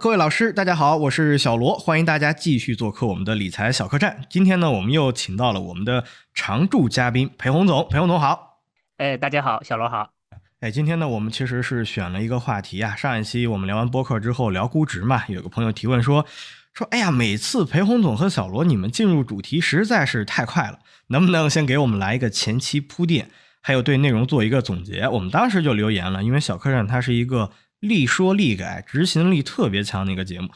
各位老师，大家好，我是小罗，欢迎大家继续做客我们的理财小客栈。今天呢，我们又请到了我们的常驻嘉宾裴洪总，裴洪总好。哎，大家好，小罗好。哎，今天呢，我们其实是选了一个话题啊。上一期我们聊完播客之后聊估值嘛，有个朋友提问说说，哎呀，每次裴洪总和小罗你们进入主题实在是太快了，能不能先给我们来一个前期铺垫，还有对内容做一个总结？我们当时就留言了，因为小客栈它是一个。立说立改，执行力特别强的一个节目。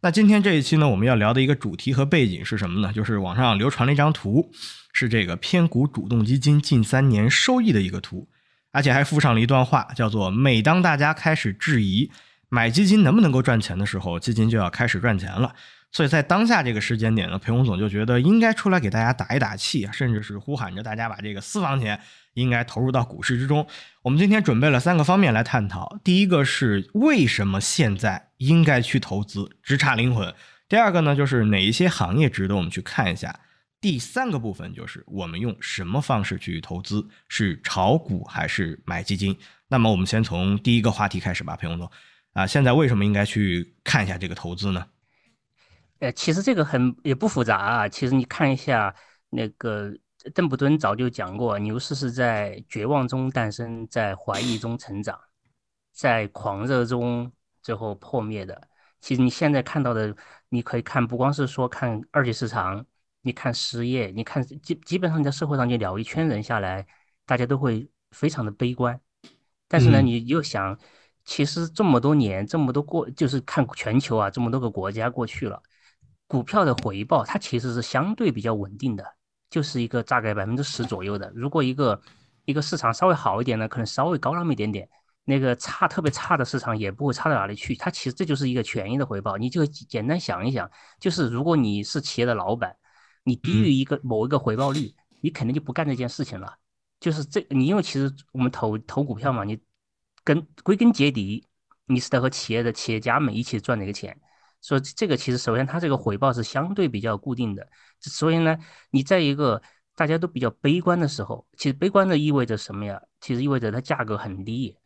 那今天这一期呢，我们要聊的一个主题和背景是什么呢？就是网上流传了一张图，是这个偏股主动基金近三年收益的一个图，而且还附上了一段话，叫做“每当大家开始质疑买基金能不能够赚钱的时候，基金就要开始赚钱了”。所以在当下这个时间点呢，裴红总就觉得应该出来给大家打一打气啊，甚至是呼喊着大家把这个私房钱。应该投入到股市之中。我们今天准备了三个方面来探讨。第一个是为什么现在应该去投资，直插灵魂。第二个呢，就是哪一些行业值得我们去看一下。第三个部分就是我们用什么方式去投资，是炒股还是买基金？那么我们先从第一个话题开始吧，裴总总。啊，现在为什么应该去看一下这个投资呢？呃，其实这个很也不复杂啊。其实你看一下那个。邓布顿早就讲过，牛市是在绝望中诞生，在怀疑中成长，在狂热中最后破灭的。其实你现在看到的，你可以看，不光是说看二级市场，你看失业，你看基基本上在社会上就聊一圈人下来，大家都会非常的悲观。但是呢，你又想，其实这么多年，这么多过，就是看全球啊，这么多个国家过去了，股票的回报它其实是相对比较稳定的。就是一个大概百分之十左右的。如果一个一个市场稍微好一点呢，可能稍微高那么一点点。那个差特别差的市场也不会差到哪里去。它其实这就是一个权益的回报。你就简单想一想，就是如果你是企业的老板，你低于一个某一个回报率，你肯定就不干这件事情了。就是这，你因为其实我们投投股票嘛，你跟归根结底，你是在和企业的企业家们一起赚这个钱。所以这个其实首先它这个回报是相对比较固定的，所以呢，你在一个大家都比较悲观的时候，其实悲观的意味着什么呀？其实意味着它价格很低，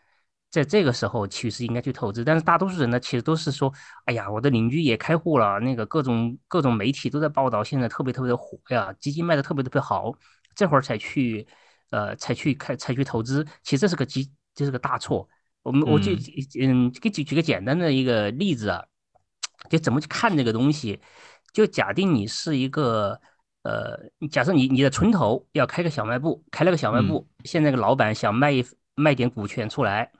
在这个时候其实应该去投资。但是大多数人呢，其实都是说，哎呀，我的邻居也开户了，那个各种各种媒体都在报道，现在特别特别的火呀，基金卖的特别特别好，这会儿才去，呃，才去开才去投资，其实这是个基，这是个大错。我们我就嗯，给举举个简单的一个例子啊。就怎么去看这个东西？就假定你是一个，呃，假设你你的村头要开个小卖部，开了个小卖部，现在个老板想卖一卖点股权出来，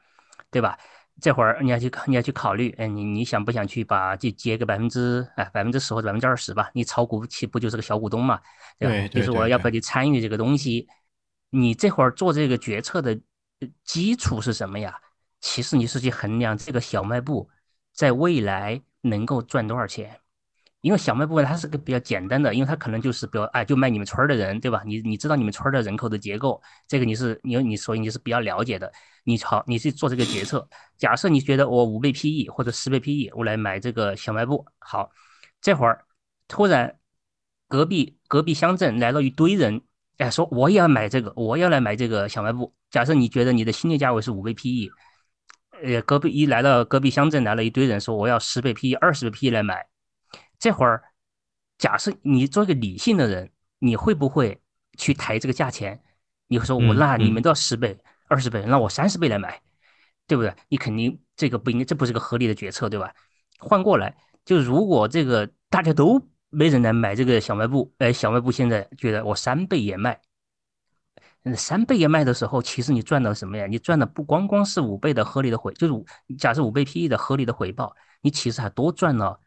对吧？这会儿你要去你要去考虑，哎，你你想不想去把就接个百分之哎百分之十或者百分之二十吧？你炒股岂不就是个小股东嘛？对吧，就是我要不要去参与这个东西？你这会儿做这个决策的基础是什么呀？其实你是去衡量这个小卖部在未来。能够赚多少钱？因为小卖部它是个比较简单的，因为它可能就是比如哎，就卖你们村儿的人，对吧？你你知道你们村儿的人口的结构，这个你是你你所以你是比较了解的。你好，你去做这个决策。假设你觉得我五倍 PE 或者十倍 PE，我来买这个小卖部。好，这会儿突然隔壁隔壁乡镇来了一堆人，哎，说我也要买这个，我要来买这个小卖部。假设你觉得你的心理价位是五倍 PE。呃，隔壁一来到隔壁乡镇来了一堆人，说我要十倍 PE、二十倍 PE 来买。这会儿，假设你做一个理性的人，你会不会去抬这个价钱？你会说我那你们都要十倍、二十倍，那我三十倍来买，对不对？你肯定这个不应该，这不是个合理的决策，对吧？换过来，就如果这个大家都没人来买这个小卖部，哎，小卖部现在觉得我三倍也卖。三倍也卖的时候，其实你赚到什么呀？你赚的不光光是五倍的合理的回，就是假设五倍 PE 的合理的回报，你其实还多赚了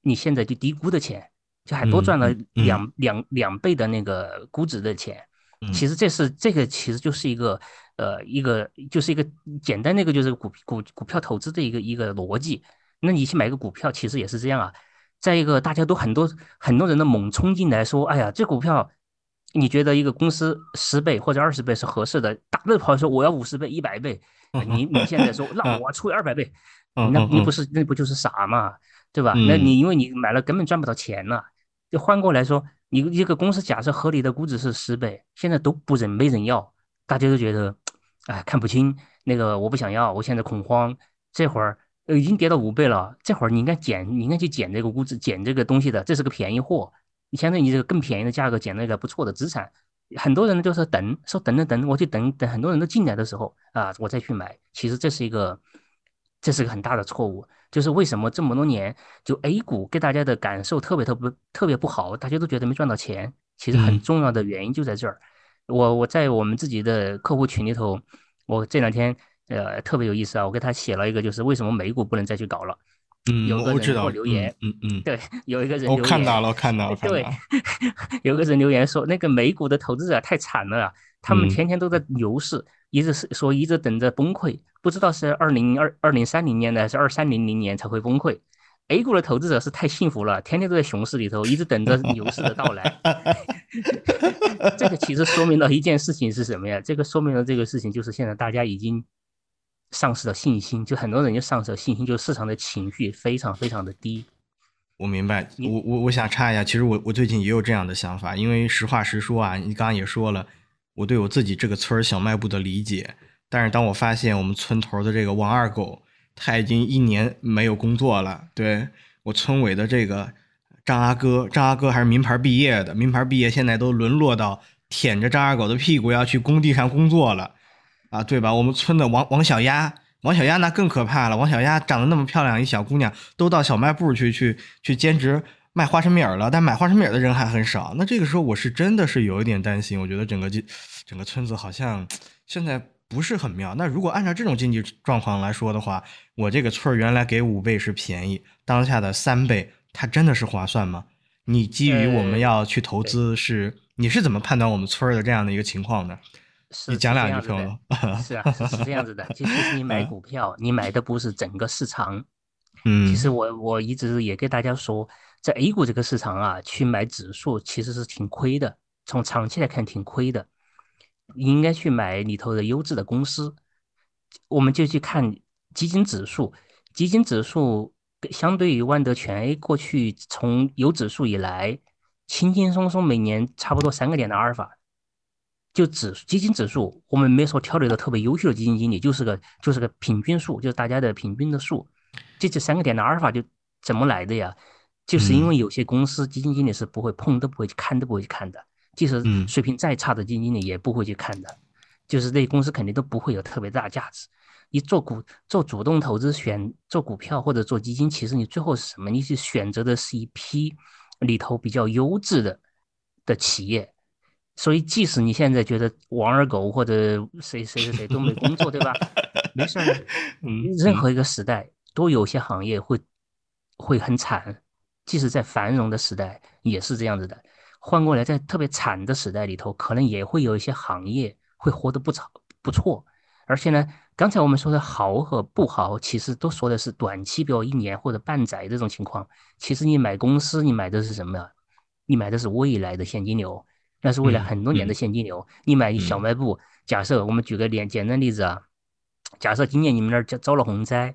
你现在就低估的钱，就还多赚了两两两倍的那个估值的钱。其实这是这个其实就是一个呃一个就是一个简单那个就是股股股票投资的一个一个逻辑。那你去买个股票，其实也是这样啊。再一个，大家都很多很多人的猛冲进来说，哎呀，这股票。你觉得一个公司十倍或者二十倍是合适的？大的跑说我要五十倍、一百倍，你你现在说那我出二百倍，那你不是那不就是傻嘛，对吧？那你因为你买了根本赚不到钱了。就换过来说，你一个公司假设合理的估值是十倍，现在都不人没人要，大家都觉得哎看不清那个我不想要，我现在恐慌。这会儿呃，已经跌到五倍了，这会儿你应该减，你应该去减这个估值，减这个东西的，这是个便宜货。你相当于你这个更便宜的价格捡了一个不错的资产。很多人呢就是等，说等等等，我去等等，很多人都进来的时候啊，我再去买。其实这是一个，这是个很大的错误。就是为什么这么多年就 A 股给大家的感受特别特别特别不好，大家都觉得没赚到钱。其实很重要的原因就在这儿。我我在我们自己的客户群里头，我这两天。呃，特别有意思啊！我给他写了一个，就是为什么美股不能再去搞了。嗯，有个人给我留言，嗯嗯，对，有一个人留言，我看到了，看到了，对，有个人留言说，那个美股的投资者太惨了，他们天天都在牛市，一直是说一直等着崩溃，不知道是二零二二零三零年的还是二三零零年才会崩溃。A 股的投资者是太幸福了，天天都在熊市里头，一直等着牛市的到来。这个其实说明了一件事情是什么呀？这个说明了这个事情就是现在大家已经。丧失了信心，就很多人就丧失了信心，就市场的情绪非常非常的低。我明白，我我我想插一下，其实我我最近也有这样的想法，因为实话实说啊，你刚刚也说了，我对我自己这个村小卖部的理解，但是当我发现我们村头的这个王二狗他已经一年没有工作了，对我村委的这个张阿哥，张阿哥还是名牌毕业的，名牌毕业现在都沦落到舔着张二狗的屁股要去工地上工作了。啊，对吧？我们村的王王小丫，王小丫那更可怕了。王小丫长得那么漂亮，一小姑娘都到小卖部去去去兼职卖花生米了，但买花生米的人还很少。那这个时候，我是真的是有一点担心。我觉得整个经整个村子好像现在不是很妙。那如果按照这种经济状况来说的话，我这个村原来给五倍是便宜，当下的三倍，它真的是划算吗？你基于我们要去投资，是你是怎么判断我们村的这样的一个情况呢？是讲两句的，是啊，是是这样子的。其实你 买股票，你买的不是整个市场。嗯，其实我我一直也跟大家说，在 A 股这个市场啊，去买指数其实是挺亏的，从长期来看挺亏的。你应该去买里头的优质的公司。我们就去看基金指数，基金指数相对于万德全 A 过去从有指数以来，轻轻松松每年差不多三个点的阿尔法。就指基金指数，我们没说挑了一个特别优秀的基金经理，就是个就是个平均数，就是大家的平均的数。这这三个点的阿尔法就怎么来的呀？就是因为有些公司基金经理是不会碰都不会去看都不会去看的，即使水平再差的基金经理也不会去看的。就是这些公司肯定都不会有特别大价值。你做股做主动投资选做股票或者做基金，其实你最后是什么？你去选择的是一批里头比较优质的的企业。所以，即使你现在觉得王二狗或者谁谁谁谁都没工作，对吧？没事儿，嗯，任何一个时代都有些行业会会很惨，即使在繁荣的时代也是这样子的。换过来，在特别惨的时代里头，可能也会有一些行业会活得不错不错。而且呢，刚才我们说的好和不好，其实都说的是短期，比如一年或者半载这种情况。其实你买公司，你买的是什么？你买的是未来的现金流。那是未来很多年的现金流。你买小卖部，假设我们举个简简单例子啊，假设今年你们那儿遭遭了洪灾，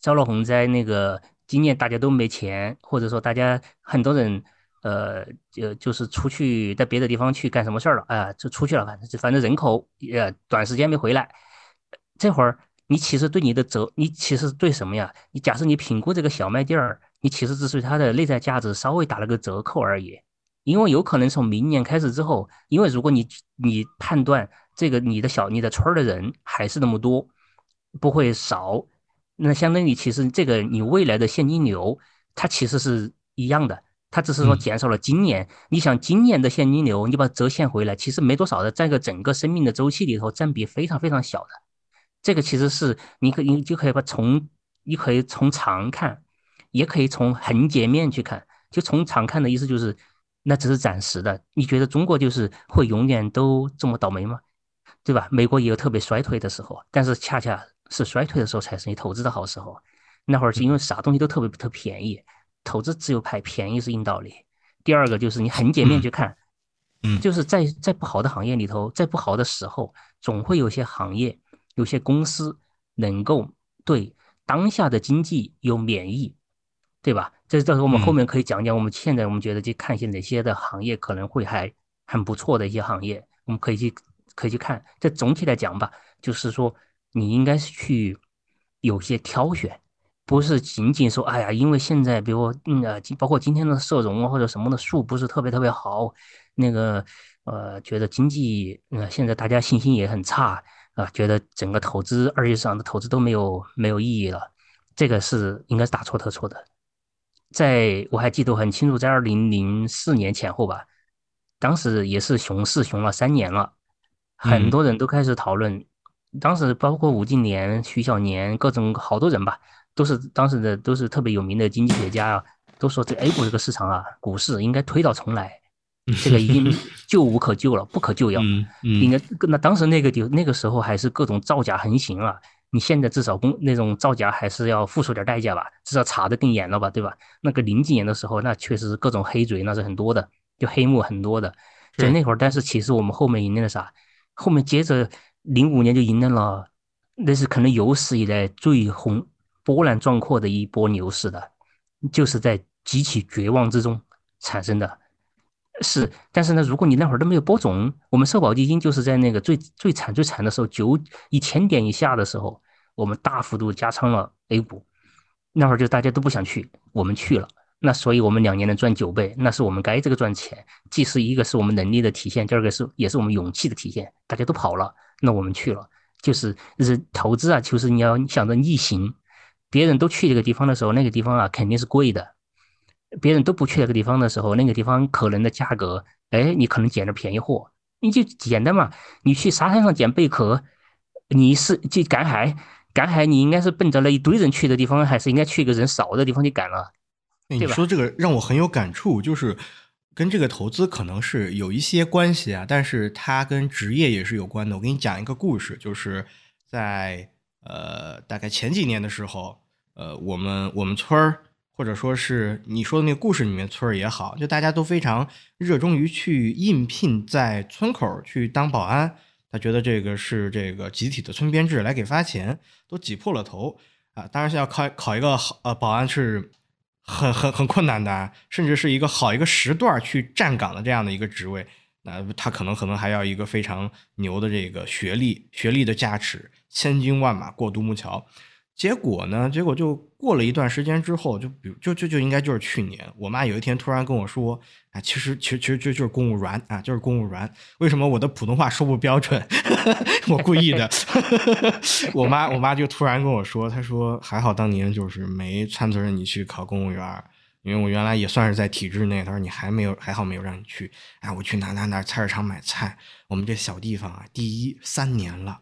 遭了洪灾，那个今年大家都没钱，或者说大家很多人，呃，就就是出去在别的地方去干什么事儿了啊，就出去了，反正反正人口呃短时间没回来，这会儿你其实对你的折，你其实对什么呀？你假设你评估这个小卖店儿，你其实只是它的内在价值稍微打了个折扣而已。因为有可能从明年开始之后，因为如果你你判断这个你的小你的村儿的人还是那么多，不会少，那相当于其实这个你未来的现金流它其实是一样的，它只是说减少了今年。你想今年的现金流，你把折现回来，其实没多少的，在个整个生命的周期里头占比非常非常小的。这个其实是你可你就可以把从你可以从长看，也可以从横截面去看。就从长看的意思就是。那只是暂时的，你觉得中国就是会永远都这么倒霉吗？对吧？美国也有特别衰退的时候，但是恰恰是衰退的时候才是你投资的好时候。那会儿是因为啥东西都特别特便宜，投资自由派便宜是硬道理。第二个就是你横截面去看，嗯，就是在在不好的行业里头，在不好的时候，总会有些行业、有些公司能够对当下的经济有免疫。对吧？这到时候我们后面可以讲讲。我们现在我们觉得去看一些哪些的行业可能会还很不错的一些行业，我们可以去可以去看。这总体来讲吧，就是说你应该是去有些挑选，不是仅仅说，哎呀，因为现在比如嗯呃，包括今天的社融啊或者什么的数不是特别特别好，那个呃，觉得经济呃现在大家信心也很差啊，觉得整个投资二级市场的投资都没有没有意义了，这个是应该是大错特错的。在我还记得很清楚，在二零零四年前后吧，当时也是熊市熊了三年了，很多人都开始讨论，当时包括吴敬琏、徐小年各种好多人吧。都是当时的都是特别有名的经济学家啊，都说这 A 股这个市场啊，股市应该推倒重来，这个已经救无可救了，不可救药。应该那当时那个就那个时候还是各种造假横行啊，你现在至少工那种造假还是要付出点代价吧，至少查的更严了吧，对吧？那个零几年的时候，那确实各种黑嘴那是很多的，就黑幕很多的，在那会儿。但是其实我们后面迎来了啥？后面接着零五年就迎来了，那是可能有史以来最红。波澜壮阔的一波牛市的，就是在极其绝望之中产生的，是。但是呢，如果你那会儿都没有播种，我们社保基金就是在那个最最惨最惨的时候，九一千点以下的时候，我们大幅度加仓了 A 股，那会儿就大家都不想去，我们去了，那所以我们两年能赚九倍，那是我们该这个赚钱，既是一个是我们能力的体现，第二个是也是我们勇气的体现，大家都跑了，那我们去了，就是是投资啊，就是你要想着逆行。别人都去这个地方的时候，那个地方啊肯定是贵的。别人都不去那个地方的时候，那个地方可能的价格，哎，你可能捡着便宜货。你就简单嘛，你去沙滩上捡贝壳，你是去赶海，赶海你应该是奔着那一堆人去的地方，还是应该去一个人少的地方去赶了？你说这个让我很有感触，就是跟这个投资可能是有一些关系啊，但是它跟职业也是有关的。我给你讲一个故事，就是在呃大概前几年的时候。呃，我们我们村儿，或者说是你说的那个故事里面村儿也好，就大家都非常热衷于去应聘在村口去当保安。他觉得这个是这个集体的村编制来给发钱，都挤破了头啊！当然是要考考一个好呃保安是很很很困难的，甚至是一个好一个时段去站岗的这样的一个职位。那他可能可能还要一个非常牛的这个学历，学历的加持，千军万马过独木桥。结果呢？结果就过了一段时间之后，就比如就就就应该就是去年，我妈有一天突然跟我说：“啊，其实其实其实就就是公务员啊，就是公务员。为什么我的普通话说不标准？我故意的。我妈我妈就突然跟我说，她说还好当年就是没撺掇着你去考公务员，因为我原来也算是在体制内。她说你还没有还好没有让你去。哎，我去哪哪哪菜市场买菜，我们这小地方啊，第一三年了，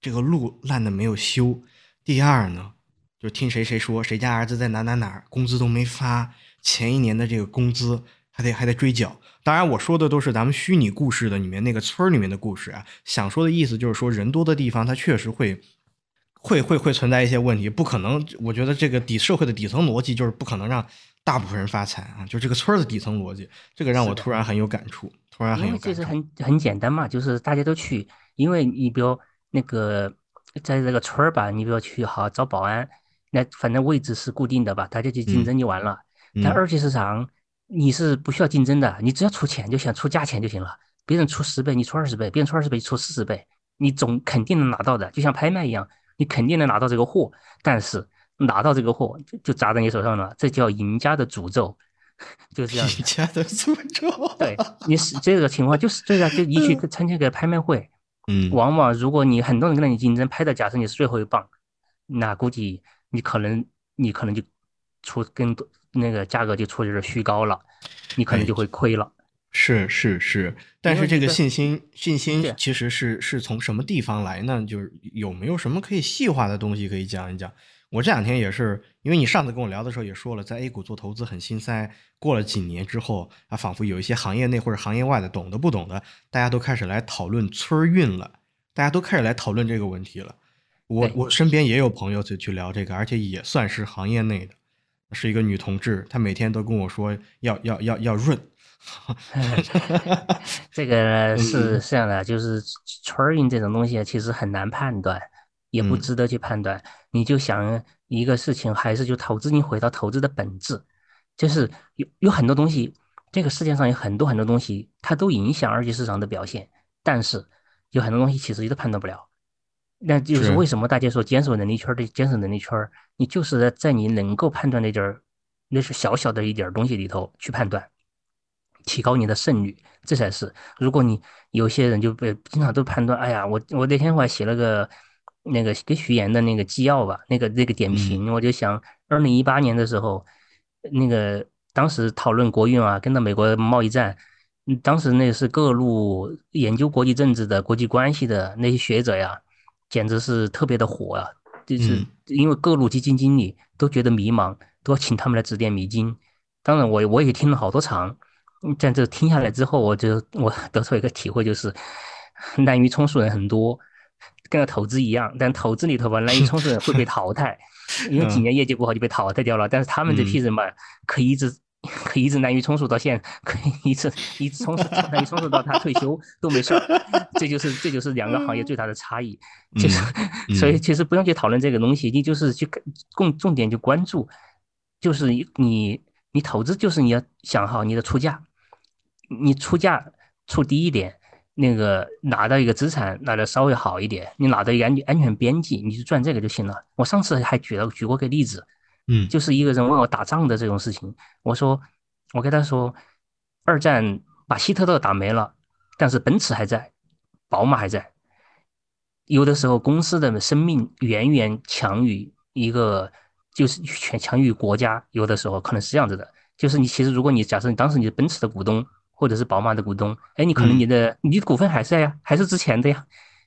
这个路烂的没有修。”第二呢，就听谁谁说谁家儿子在哪哪哪工资都没发，前一年的这个工资还得还得追缴。当然，我说的都是咱们虚拟故事的里面那个村儿里面的故事啊。想说的意思就是说，人多的地方它确实会会会会存在一些问题，不可能。我觉得这个底社会的底层逻辑就是不可能让大部分人发财啊，就这个村儿的底层逻辑，这个让我突然很有感触，突然很有感触。其实很很简单嘛，就是大家都去，因为你比如那个。在这个村儿吧，你比如去好找保安，那反正位置是固定的吧，大家去竞争就完了。但二级市场你是不需要竞争的，你只要出钱就行，出价钱就行了。别人出十倍，你出二十倍；别人出二十倍，出四十倍，你总肯定能拿到的。就像拍卖一样，你肯定能拿到这个货。但是拿到这个货就就砸在你手上了，这叫赢家的诅咒，就是这样。赢家的诅咒。对，你是这个情况就是这样，就 你去参加个拍卖会。嗯，往往如果你很多人跟你竞争，拍的假设你是最后一棒，那估计你可能你可能就出更多那个价格就出有点虚高了，你可能就会亏了。是是是，但是这个信心信心其实是是从什么地方来呢？就是有没有什么可以细化的东西可以讲一讲？我这两天也是，因为你上次跟我聊的时候也说了，在 A 股做投资很心塞。过了几年之后，啊，仿佛有一些行业内或者行业外的懂的不懂的，大家都开始来讨论村运了，大家都开始来讨论这个问题了。我我身边也有朋友去去聊这个，而且也算是行业内的，是一个女同志，她每天都跟我说要要要要润。这个是这样的，就是村运这种东西其实很难判断。也不值得去判断，你就想一个事情，还是就投资，你回到投资的本质，就是有有很多东西，这个世界上有很多很多东西，它都影响二级市场的表现，但是有很多东西其实你都判断不了。那就是是。为什么大家说坚守能力圈的坚守能力圈，你就是在在你能够判断那点儿，那是小小的一点东西里头去判断，提高你的胜率，这才是。如果你有些人就被经常都判断，哎呀，我我那天我还写了个那个给徐岩的那个纪要吧，那个那个点评，我就想，二零一八年的时候，那个当时讨论国运啊，跟着美国贸易战。嗯，当时那是各路研究国际政治的、国际关系的那些学者呀，简直是特别的火啊！就是嗯因为各路基金经理都觉得迷茫，都要请他们来指点迷津。当然我，我也听了好多场，嗯但这听下来之后，我就我 得出一个体会，就是 滥竽充数人很多，跟个投资一样，但投资里头吧，滥竽充数会被淘汰，因为几嗯年业绩不好就被淘汰掉了。但是他们这批人吧，可以一直可以一直滥竽充数到现，可以一直一直充数滥竽充数到他退休都没事儿。这就是这就是两个行业最大的差异。其实，嗯所以嗯其实不用去讨论这个东西，你就是去重重点去关注，就是你你投资就是你要想好你的出价，你出价出低一点，那个拿到一个资产拿的稍微好一点，你拿到一个安安全边际，你就赚这个就行了。我上次还举了举过个例子，嗯就是一个人问我打仗的这种事情，我说我跟他说，二战把希特勒打没了，但是奔驰还在，宝马还在。有的时候公司的生命远远强于一个，就是全强于国家。有的时候可能是这样子的，就是你其实如果你假设你当时你是奔驰的股东或者是宝马的股东，哎，你可能你的、你的股份还在呀，还是之前的呀，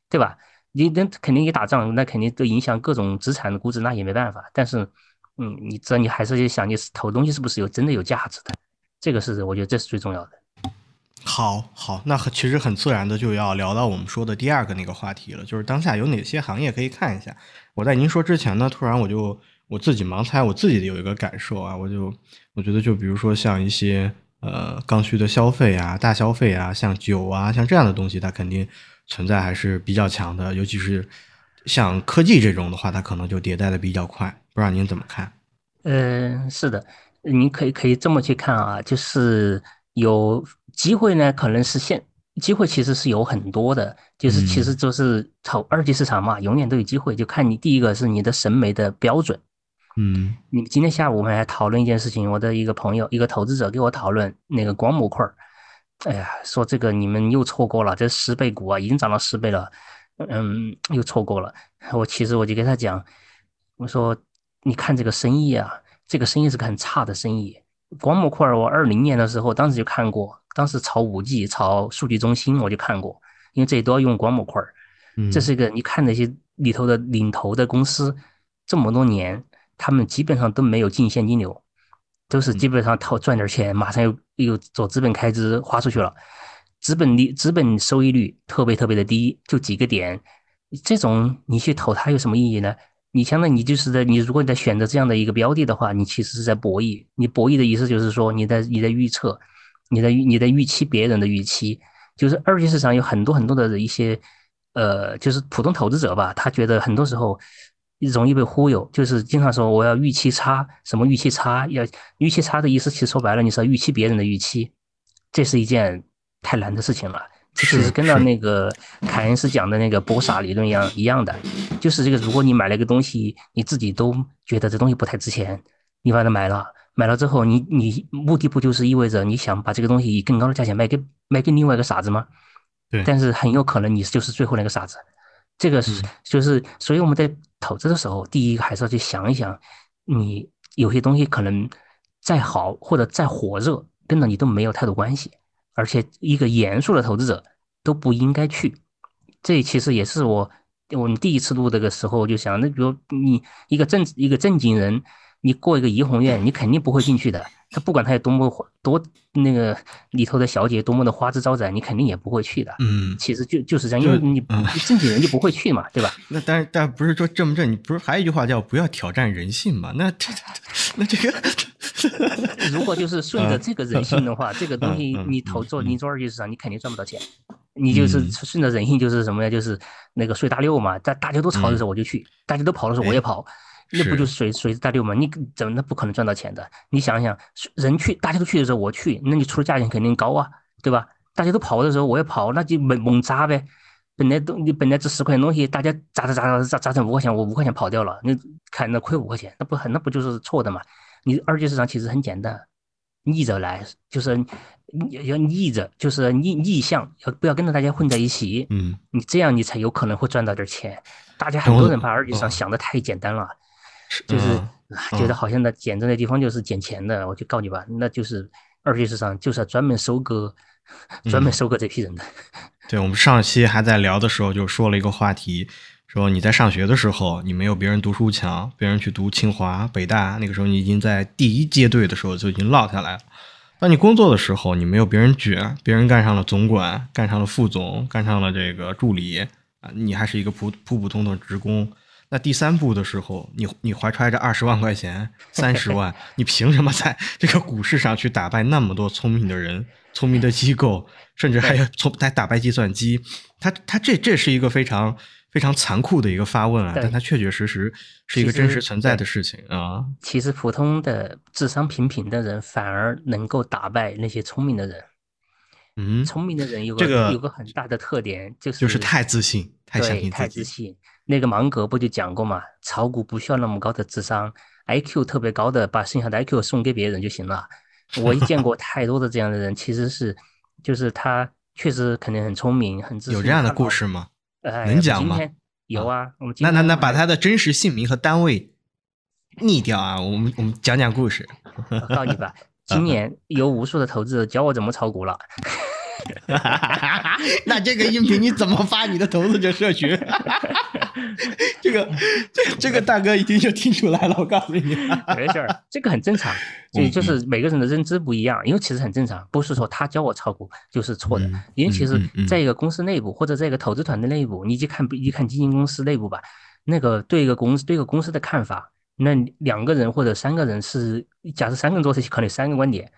对吧？你那肯定一打仗，那肯定都影响各种资产的估值，那也没办法。但是，嗯，你这你还是得想，你投东西是不是有真的有价值的？这个是我觉得这是最重要的。好好，那很其实很自然的就要聊到我们说的第二个那个话题了，就是当下有哪些行业可以看一下。我在您说之前呢，突然我就我自己盲猜，我自己有一个感受啊，我就我觉得就比如说像一些呃刚需的消费啊、大消费啊，像酒啊，像这样的东西，它肯定存在还是比较强的，尤其是像科技这种的话，它可能就迭代的比较快。不知道您怎么看？嗯，是的，您可以可以这么去看啊，就是有机会呢，可能是现机会其实是有很多的，就是其实嗯就是炒二级市场嘛，永远都有机会，就看你第一个是你的审美的标准。嗯你今天下午我们还讨论一件事情，我的一个朋友，一个投资者给我讨论那个光模块儿，哎呀，说这个你们又错过了，这十倍股啊，已经涨到十倍了，嗯，又错过了。我其实我就跟他讲，我说你看这个生意啊，这个生意是个很差的生意。光模块儿我二零年的时候，当时就看过，当时炒五 G、炒数据中心我就看过，因为这些都要用光模块儿。嗯，这是一个你看那些里头的领头的公司，这么多年，他们基本上都没有进现金流，都是基本上套赚点钱，马上又又做资本开支花出去了，资本利资本收益率特别特别的低，就几个点，这种你去投它有什么意义呢？你相当于你就是在你如果你在选择这样的一个标的的话，你其实是在博弈。你博弈的意思就是说你在你在预测，你在预你在预期别人的预期，就是二级市场有很多很多的一些，呃，就是普通投资者吧，他觉得很多时候容易被忽悠，就是经常说我要预期差，什么预期差，要预期差的意思，其实说白了，你是要预期别人的预期，这是一件太难的事情了。这其是跟到那个凯恩斯讲的那个博傻理论一样一样的，就是这个，如果你买了一个东西，你自己都觉得这东西不太值钱，你把它买了，买了之后，你你目的不就是意味着你想把这个东西以更高的价钱卖给卖给另外一个傻子吗？对但是很有可能你就是最后那个傻子。这个是嗯就是，所以我们在投资的时候，第一个还是要去想一想，你有些东西可能再好或者再火热，跟着你都没有太多关系，而且一个严肃的投资者都不应该去。这其实也是我我们第一次录这个时候就想，那比如你一个正一个正经人，你过一个怡红院，你肯定不会进去的。他不管他有多么多那个里头的小姐多么的花枝招展，你肯定也不会去的。嗯，其实就就是这样，因为你正经人就不会去嘛，对吧？那但是但不是说正不正，你不是还有一句话叫不要挑战人性嘛？那这那这个 如果就是顺着这个人性的话，这个东西你投做嗯你做二级市场，你肯定赚不到钱。你就是嗯顺着人性，就是什么呀？就是那个睡大六嘛，大大家都吵的时候我就去，大家都跑的时候我也跑，那不就是随随大流嘛？你怎么那不可能赚到钱的？你想想，人去大家都去的时候我去，那你出的价钱肯定高啊，对吧？大家都跑的时候我也跑，那就猛猛砸呗。本来都你本来这十块钱东西，大家砸砸砸砸砸成五块钱，我五块钱跑掉了，那看那亏五块钱，那不很那不就是错的嘛？你二级市场其实很简单，逆着来，就是要逆着，就是逆逆向，要不要跟着大家混在一起？嗯，你这样你才有可能会赚到点钱。大家很多人把二级市场想的太简单了，就是觉得好像那捡这那地方就是捡钱的，我就告你吧，那就是二级市场就是要专门收割，专门收割这批人的。对，我们上期还在聊的时候就说了一个话题，说你在上学的时候，你没有别人读书强，别人去读清华、北大，那个时候你已经在第一阶队的时候就已经落下来了。当你工作的时候，你没有别人卷，别人干上了总管，干上了副总，干上了这个助理啊，你还是一个普普普通通职工。那第三步的时候，你你怀揣着二十万块钱、三十万，你凭什么在这个股市上去打败那么多聪明的人、聪明的机构？甚至还有从来打败计算机，他他这这是一个非常非常残酷的一个发问啊，但它确确实实是一个真实存在的事情啊。其实普通的智商平平的人反而能够打败那些聪明的人。嗯，聪明的人有个有个很大的特点就是就是太自信，太相信自己。太自信。那个芒格不就讲过嘛？炒股不需要那么高的智商，IQ 特别高的把剩下的 IQ 送给别人就行了。我见过太多的这样的人，其实是。就是他确实肯定很聪明，很自信。有这样的故事吗？呃，能讲吗？有啊，我们那那那把他的真实姓名和单位匿掉啊！我们我们讲讲故事。我告诉你吧，今年有无数的投资者教我怎么炒股了。那这个音频你怎么发你的投资者社群？这个这这个大哥一听就听出来了，我告诉你，没事儿，这个很正常，就就是每个人的认知不一样，因为其实很正常，不是说他教我炒股就是错的，因为其实在一个公司内部或者在一个投资团队内部，你去看一看基金公司内部吧，那个对一个公司对一个公司的看法，那两个人或者三个人是，假设三个人做事情，可能三个观点。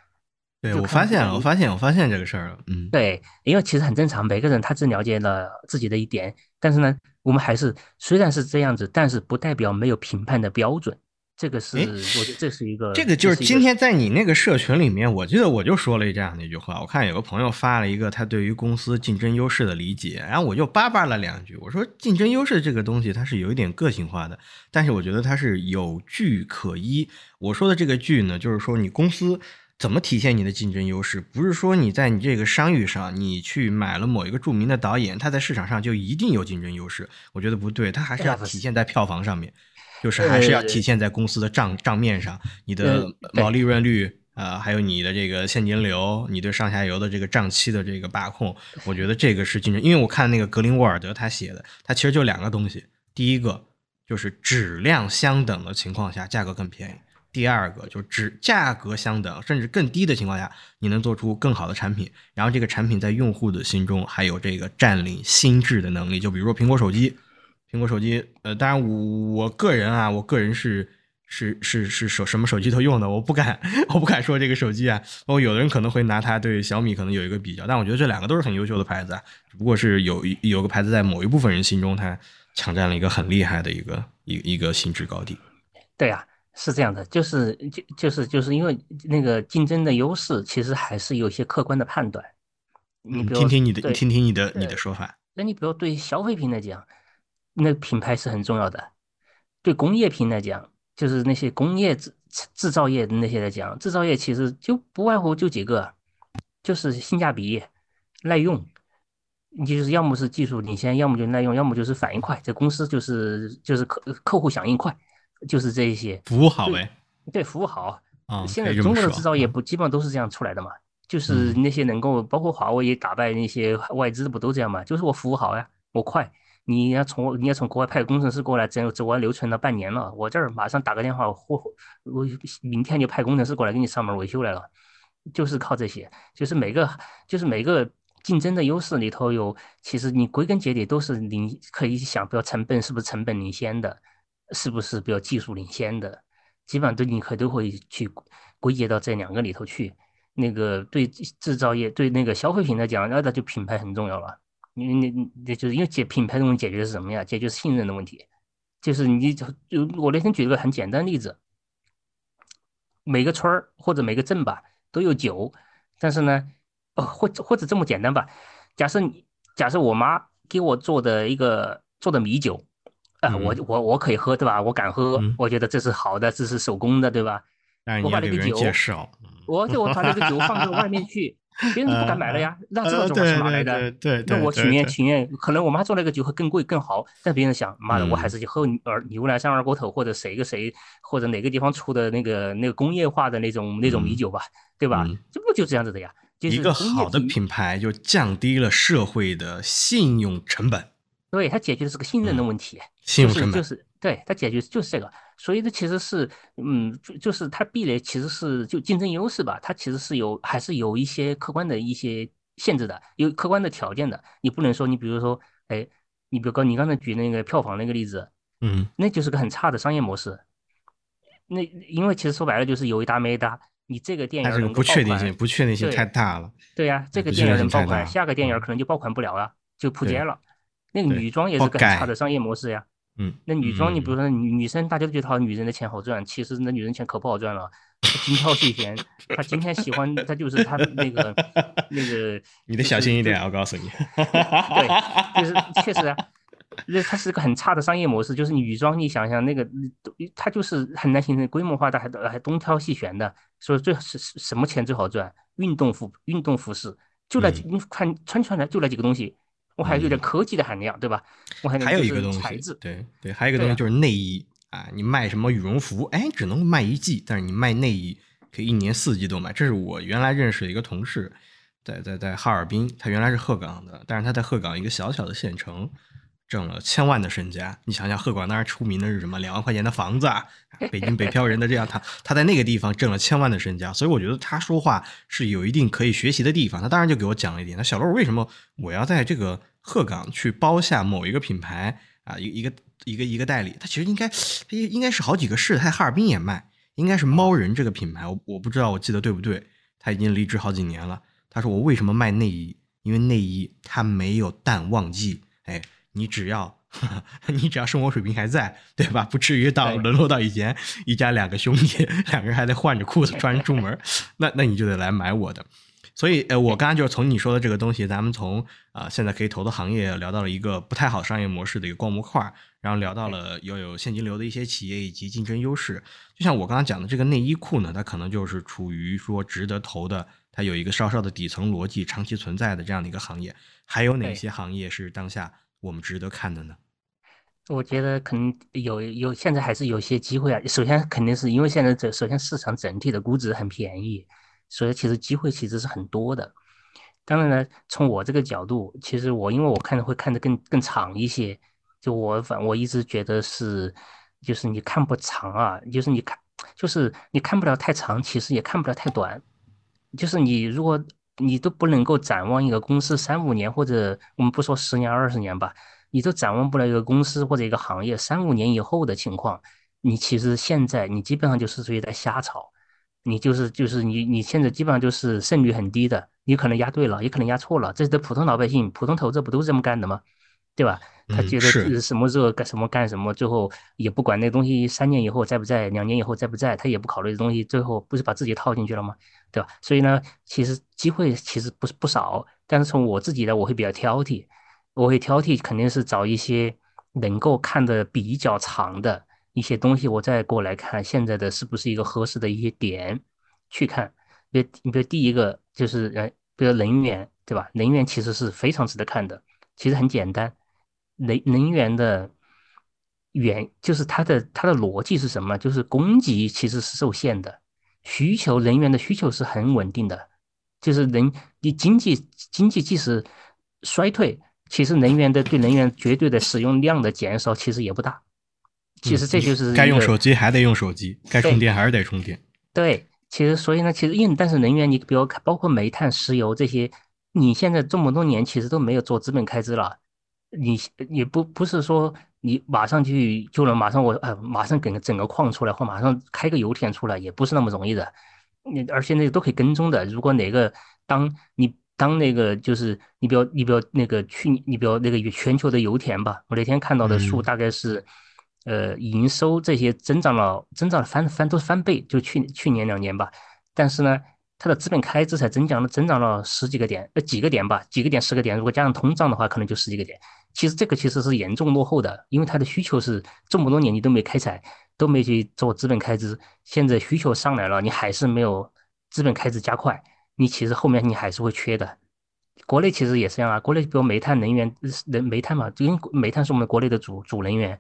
对，我发现了，我发现，我发现这个事儿了。嗯，对，因为其实很正常，每个人他只了解了自己的一点，但是呢，我们还是虽然是这样子，但是不代表没有评判的标准。这个是，我觉得这是一个，这个就是今天在你那个社群里面，我记得我就说了这样的一句话。我看有个朋友发了一个他对于公司竞争优势的理解，然后我就叭叭了两句，我说竞争优势这个东西它是有一点个性化的，但是我觉得它是有据可依。我说的这个据呢，就是说你公司。怎么体现你的竞争优势？不是说你在你这个商誉上，你去买了某一个著名的导演，他在市场上就一定有竞争优势。我觉得不对，他还是要体现在票房上面，就是还是要体现在公司的账账面上，你的毛利润率啊，还有你的这个现金流，你对上下游的这个账期的这个把控，我觉得这个是竞争。因为我看那个格林沃尔德他写的，他其实就两个东西，第一个就是质量相等的情况下，价格更便宜。第二个就只价格相等甚至更低的情况下，你能做出更好的产品，然后这个产品在用户的心中还有这个占领心智的能力。就比如说苹果手机，苹果手机，呃，当然我我个人啊，我个人是是是是手什么手机都用的，我不敢 我不敢说这个手机啊。包括有的人可能会拿它对小米可能有一个比较，但我觉得这两个都是很优秀的牌子啊，只不过是有一有个牌子在某一部分人心中它抢占了一个很厉害的一个一一个心智高地。对呀。是这样的，就是就就是就是因为那个竞争的优势，其实还是有一些客观的判断。你听听你的，听听你的你的说法。那你比如对消费品来讲，那品牌是很重要的；对工业品来讲，就是那些工业制制造业的那些来讲，制造业其实就不外乎就几个，就是性价比、耐用。你就是要么是技术领先，要么就耐用，要么就是反应快。这公司就是就是客客户响应快。就是这一些服务好呗，对服务好啊。现在中国的制造业不基本上都是这样出来的嘛？就是那些能够包括华为也打败那些外资，不都这样嘛？就是我服务好呀，我快。你要从你要从国外派个工程师过来，整整完流程了半年了，我这儿马上打个电话，我我明天就派工程师过来给你上门维修来了。就是靠这些，就是每个就是每个竞争的优势里头有，其实你归根结底都是你可以想，不要成本是不是成本领先的。是不是比较技术领先的？基本上都你可都会去归结到这两个里头去。那个对制造业、对那个消费品来讲，那那就品牌很重要了。因为你那就是因为解品牌的问题解决的是什么呀？解决信任的问题。就是你就我那天举了个很简单例子，每个村儿或者每个镇吧都有酒，但是呢，哦或或者这么简单吧，假设你假设我妈给我做的一个做的米酒，啊，我我我可以喝，对吧？我敢喝，我觉得这是好的，这是手工的，对吧？我把那个酒，我就我把那个酒放到外面去。别人就不敢买了呀，那这个酒是哪来的？对，那我情愿情愿，可能我妈做那个酒会更贵更好，但别人想，妈的，我还是去喝二牛栏山二锅头或者谁个谁或者哪个地方出的那个那个工业化的那种那种米酒吧，对吧？这不就这样子的呀？一个好的品牌就降低了社会的信用成本。对，它解决的是个信任的问题，信用成本就是。对它解决就是这个，所以这其实是，嗯，就就是它壁垒其实是就竞争优势吧，它其实是有还是有一些客观的一些限制的，有客观的条件的。你不能说你比如说，哎，你比如刚你刚才举那个票房那个例子，嗯，那就是个很差的商业模式。那因为其实说白了就是有一搭没一搭，你这个电影能不确定性不确定性太大了。对呀，这个电影能爆款，下个电影可能就爆款不了了，就扑街了。那个女装也是个很差的商业模式呀。嗯，那女装，你比如说女女生，大家都觉得好，女人的钱好赚，其实那女人钱可不好赚了。精挑细选，她今天喜欢，她就是她那个那个。你得小心一点，我告诉你。对，就是确实啊，那它是个很差的商业模式。就是女装，你想想那个，它就是很难形成规模化的，还还东挑西选的。所以最是什么钱最好赚？运动服、运动服饰，就那你看穿穿来就那几个东西。我还有点科技的含量，对吧？我还还有一个东西，对对，还有一个东西就是内衣啊。你卖什么羽绒服？哎，只能卖一季，但是你卖内衣可以一年四季都卖。这是我原来认识的一个同事，在在在哈尔滨，他原来是鹤岗的，但是他在鹤岗一个小小的县城。挣了千万的身家，你想想，鹤岗那儿出名的是什么？两万块钱的房子啊！北京北漂人的这样，他他在那个地方挣了千万的身家，所以我觉得他说话是有一定可以学习的地方。他当然就给我讲了一点，那小罗为什么我要在这个鹤岗去包下某一个品牌啊？一一个一个一个代理，他其实应该他应应该是好几个市，他在哈尔滨也卖，应该是猫人这个品牌，我我不知道我记得对不对？他已经离职好几年了。他说我为什么卖内衣？因为内衣它没有淡旺季，哎。你只要，你只要生活水平还在，对吧？不至于到沦落到以前一家两个兄弟，两个人还得换着裤子穿出门，那那你就得来买我的。所以，呃，我刚刚就是从你说的这个东西，咱们从啊现在可以投的行业聊到了一个不太好商业模式的一个光模块，然后聊到了要有现金流的一些企业以及竞争优势。就像我刚刚讲的这个内衣裤呢，它可能就是处于说值得投的，它有一个稍稍的底层逻辑，长期存在的这样的一个行业。还有哪些行业是当下？我们值得看的呢？我觉得可能有有，现在还是有些机会啊。首先肯定是因为现在这首先市场整体的估值很便宜，所以其实机会其实是很多的。当然呢，从我这个角度，其实我因为我看的会看得更更长一些，就我反我一直觉得是，就是你看不长啊，就是你看就是你看不了太长，其实也看不了太短，就是你如果。你都不能够展望一个公司三五年，或者我们不说十年、二十年吧，你都展望不了一个公司或者一个行业三五年以后的情况。你其实现在你基本上就是属于在瞎炒，你就是就是你你现在基本上就是胜率很低的，你可能押对了，也可能押错了。这是普通老百姓、普通投资者不都是这么干的吗？对吧？他觉得什么时候干什么干什么，最后也不管那东西三年以后在不在，两年以后在不在，他也不考虑这东西，最后不是把自己套进去了吗？对吧？所以呢，其实机会其实不是不少，但是从我自己的，我会比较挑剔，我会挑剔，肯定是找一些能够看的比较长的一些东西，我再过来看现在的是不是一个合适的一些点去看。比，你比如第一个就是呃，比如能源，对吧？能源其实是非常值得看的，其实很简单。能能源的原就是它的它的逻辑是什么？就是供给其实是受限的，需求能源的需求是很稳定的，就是能你经济经济即使衰退，其实能源的对能源绝对的使用量的减少其实也不大。其实这就是该用手机还得用手机，该充电还是得充电。对，其实所以呢，其实因但是能源你比如包括煤炭、石油这些，你现在这么多年其实都没有做资本开支了。你也不不是说你马上去就能马上我呃马上给整个矿出来或马上开个油田出来也不是那么容易的，你而且那个都可以跟踪的。如果哪个当你当那个就是你比如你比如那个去你比如那个全球的油田吧，我那天看到的数大概是呃营收这些增长了增长了翻翻都是翻倍，就去去年两年吧。但是呢，它的资本开支才增长了增长了十几个点，呃几个点吧，几个点十个点，如果加上通胀的话，可能就十几个点。其实这个其实是严重落后的，因为它的需求是这么多年你都没开采，都没去做资本开支，现在需求上来了，你还是没有资本开支加快，你其实后面你还是会缺的。国内其实也是这样啊，国内比如煤炭能源，能煤炭嘛，因为煤炭是我们国内的主主能源，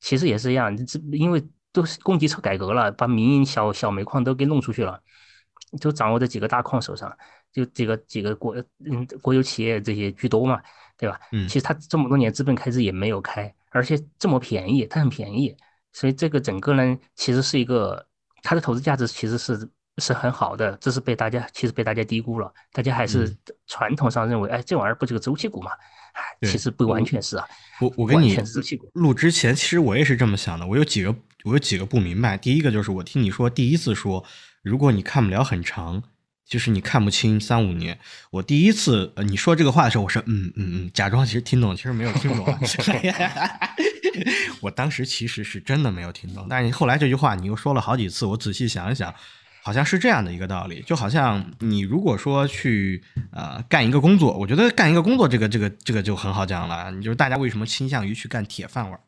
其实也是一样，这因为都是供给侧改革了，把民营小小煤矿都给弄出去了。就掌握在几个大矿手上，就几个几个国嗯国有企业这些居多嘛，对吧？嗯，其实它这么多年资本开支也没有开，而且这么便宜，它很便宜，所以这个整个呢，其实是一个它的投资价值其实是是很好的，这是被大家其实被大家低估了，大家还是传统上认为，哎，这玩意儿不就个周期股嘛？哎，其实不完全是啊。我我跟你录之前，其实我也是这么想的，我有几个我有几个不明白，第一个就是我听你说第一次说。如果你看不了很长，就是你看不清三五年。我第一次呃你说这个话的时候，我说嗯嗯嗯，假装其实听懂，其实没有听懂。我当时其实是真的没有听懂，但是后来这句话你又说了好几次，我仔细想一想，好像是这样的一个道理。就好像你如果说去呃干一个工作，我觉得干一个工作这个这个这个就很好讲了。你就是大家为什么倾向于去干铁饭碗？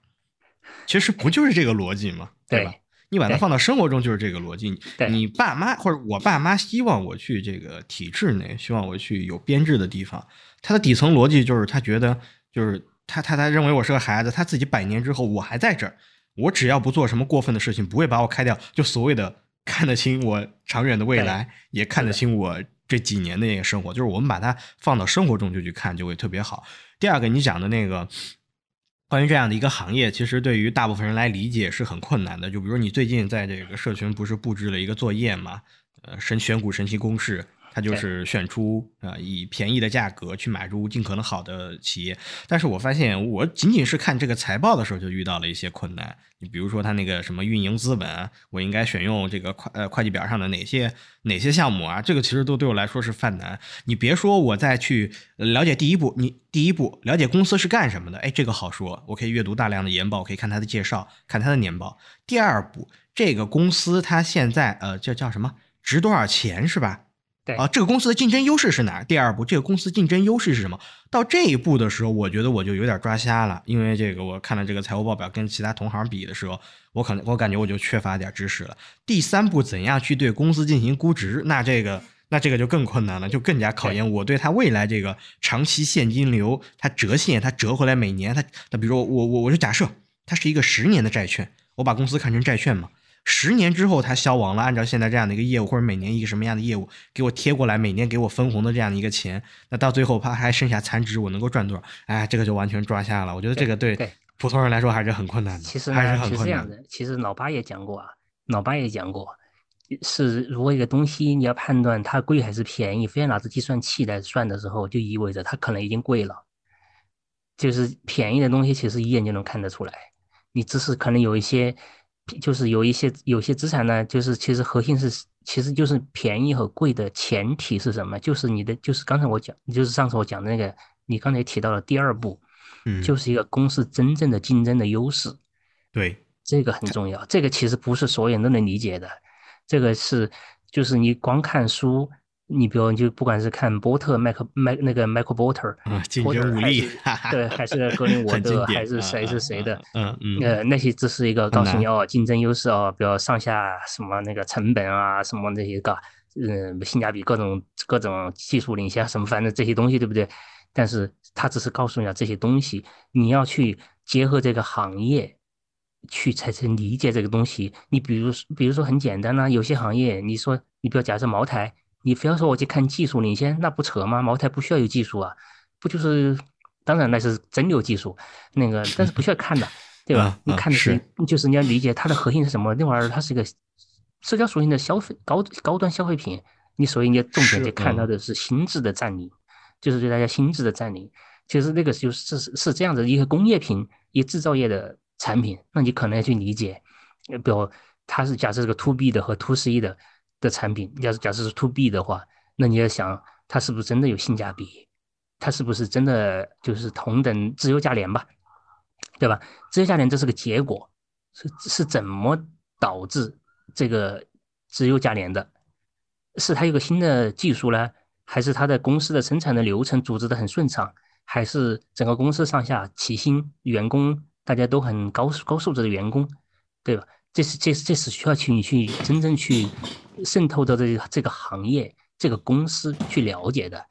其实不就是这个逻辑吗？对吧？你把它放到生活中就是这个逻辑。你爸妈或者我爸妈希望我去这个体制内，希望我去有编制的地方。他的底层逻辑就是他觉得，就是他他他认为我是个孩子，他自己百年之后我还在这儿，我只要不做什么过分的事情，不会把我开掉，就所谓的看得清我长远的未来，也看得清我这几年的那个生活。就是我们把它放到生活中就去看，就会特别好。第二个，你讲的那个。关于这样的一个行业，其实对于大部分人来理解是很困难的。就比如你最近在这个社群不是布置了一个作业吗？呃，神选股神奇公式。它就是选出啊，以便宜的价格去买入尽可能好的企业。但是我发现，我仅仅是看这个财报的时候就遇到了一些困难。你比如说，它那个什么运营资本，我应该选用这个会呃会计表上的哪些哪些项目啊？这个其实都对我来说是犯难。你别说我再去了解第一步，你第一步了解公司是干什么的，哎，这个好说，我可以阅读大量的研报，可以看它的介绍，看它的年报。第二步，这个公司它现在呃叫叫什么，值多少钱是吧？啊，这个公司的竞争优势是哪？第二步，这个公司竞争优势是什么？到这一步的时候，我觉得我就有点抓瞎了，因为这个我看了这个财务报表，跟其他同行比的时候，我可能我感觉我就缺乏点知识了。第三步，怎样去对公司进行估值？那这个那这个就更困难了，就更加考验我对它未来这个长期现金流，它折现，它折回来每年，它那比如说我我我就假设它是一个十年的债券，我把公司看成债券嘛。十年之后，它消亡了。按照现在这样的一个业务，或者每年一个什么样的业务给我贴过来，每年给我分红的这样的一个钱，那到最后怕还剩下残值，我能够赚多少？哎，这个就完全抓瞎了。我觉得这个对普通人来说还是很困难的。其实还是很困难的。其实老八也讲过啊，老八也讲过，是如果一个东西你要判断它贵还是便宜，非要拿着计算器来算的时候，就意味着它可能已经贵了。就是便宜的东西，其实一眼就能看得出来。你只是可能有一些。就是有一些有些资产呢，就是其实核心是，其实就是便宜和贵的前提是什么？就是你的，就是刚才我讲，就是上次我讲的那个，你刚才提到的第二步，嗯，就是一个公司真正的竞争的优势。对，这个很重要。这个其实不是所有人都能理解的，这个是就是你光看书。你比如，就不管是看波特、麦克麦那个麦克波特，啊，竞争武力，对，还是格林 沃德，还是谁是谁的，嗯嗯，呃，那些只是一个告诉你哦，竞争优势哦，比如上下什么那个成本啊，什么那些个，嗯，性价比各种各种技术领先什么，反正这些东西，对不对？但是他只是告诉你这些东西，你要去结合这个行业去才能理解这个东西。你比如，比如说很简单啦，有些行业，你说你比如假设茅台。你非要说我去看技术领先，那不扯吗？茅台不需要有技术啊，不就是，当然那是真有技术，那个但是不需要看的，对吧？你看的是，就是你要理解它的核心是什么。那玩意儿它是一个社交属性的消费高高端消费品，你所以你要重点去看到的是心智的占领，就是对大家心智的占领。其实那个就是是是这样子一个工业品，一制造业的产品，那你可能要去理解，比如它是假设这个 to B 的和 to C 的。的产品，要是假设是 to B 的话，那你要想它是不是真的有性价比，它是不是真的就是同等自由价廉吧，对吧？自由价廉这是个结果，是是怎么导致这个自由价廉的？是他有个新的技术呢，还是他的公司的生产的流程组织的很顺畅，还是整个公司上下齐心，员工大家都很高高素质的员工，对吧？这是这是这是需要去你去真正去渗透到这这个行业这个公司去了解的，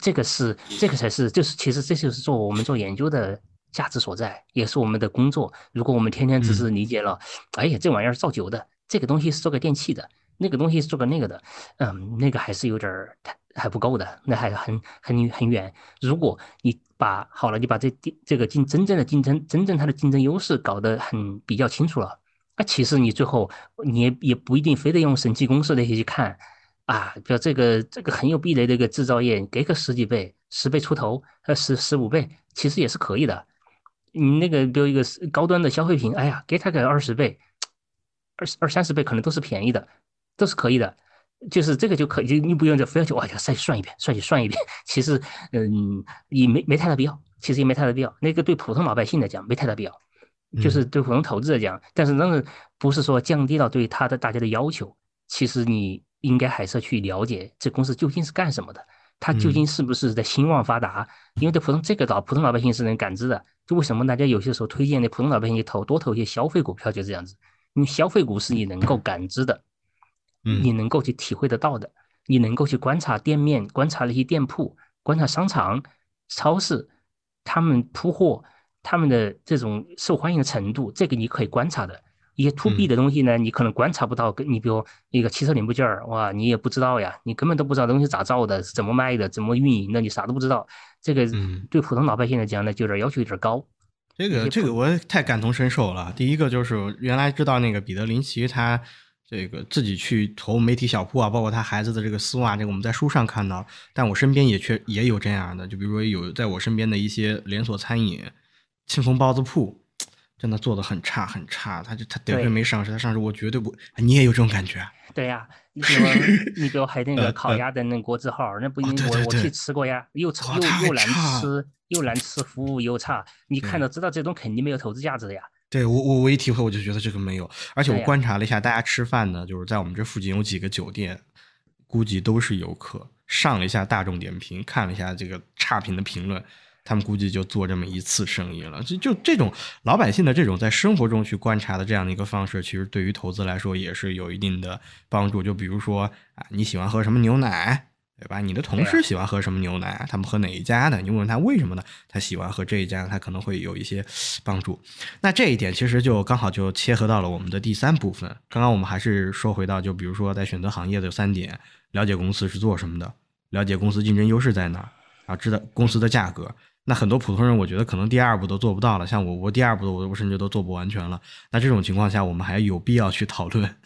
这个是这个才是就是其实这就是做我们做研究的价值所在，也是我们的工作。如果我们天天只是理解了，哎呀，这玩意儿造酒的，这个东西是做个电器的，那个东西是做个那个的，嗯，那个还是有点儿还不够的，那还很很很远。如果你把好了，你把这这个竞真正的竞争真正它的竞争优势搞得很比较清楚了。啊，其实你最后你也也不一定非得用审计公式那些去看啊，比如这个这个很有壁垒的一个制造业，给个十几倍、十倍出头，呃十十五倍，其实也是可以的。你那个比如一个高端的消费品，哎呀，给他个二十倍、二二三十倍，可能都是便宜的，都是可以的。就是这个就可以，你不用就非要去哇，再算一遍，算去算一遍。其实，嗯，也没没太大必要，其实也没太大必要。那个对普通老百姓来讲，没太大必要。就是对普通投资者讲，但是那个不是说降低了对他的大家的要求。其实你应该还是要去了解这公司究竟是干什么的，它究竟是不是在兴旺发达？因为对普通这个老普通老百姓是能感知的。就为什么大家有些时候推荐的普通老百姓去投多投一些消费股票，就这样子。因为消费股是你能够感知的，你能够去体会得到的，你能够去观察店面、观察那些店铺、观察商场、超市，他们铺货。他们的这种受欢迎的程度，这个你可以观察的。一些 to B 的东西呢，你可能观察不到。跟你比如一个汽车零部件儿，哇，你也不知道呀，你根本都不知道东西咋造的，怎么卖的，怎么运营的，你啥都不知道。这个对普通老百姓来讲呢，就有点要求有点高。这个这个我太感同身受了。第一个就是原来知道那个彼得林奇他这个自己去投媒体小铺啊，包括他孩子的这个丝袜，这个我们在书上看到，但我身边也确也有这样的，就比如说有在我身边的一些连锁餐饮。庆丰包子铺真的做的很差很差，他就他得亏没上市，他上市我绝对不。你也有这种感觉？对呀，你比如你比如还那个烤鸭的那国字号，那不我我去吃过呀，又臭又又难吃，又难吃，服务又差，你看到知道这种肯定没有投资价值的呀。对我我我一体会我就觉得这个没有，而且我观察了一下大家吃饭呢，就是在我们这附近有几个酒店，估计都是游客，上了一下大众点评，看了一下这个差评的评论。他们估计就做这么一次生意了，就就这种老百姓的这种在生活中去观察的这样的一个方式，其实对于投资来说也是有一定的帮助。就比如说啊，你喜欢喝什么牛奶，对吧？你的同事喜欢喝什么牛奶，他们喝哪一家的？你问问他为什么呢？他喜欢喝这一家，他可能会有一些帮助。那这一点其实就刚好就切合到了我们的第三部分。刚刚我们还是说回到，就比如说在选择行业的三点：了解公司是做什么的，了解公司竞争优势在哪，儿，然后，知道公司的价格。那很多普通人，我觉得可能第二步都做不到了。像我，我第二步我我甚至都做不完全了。那这种情况下，我们还有必要去讨论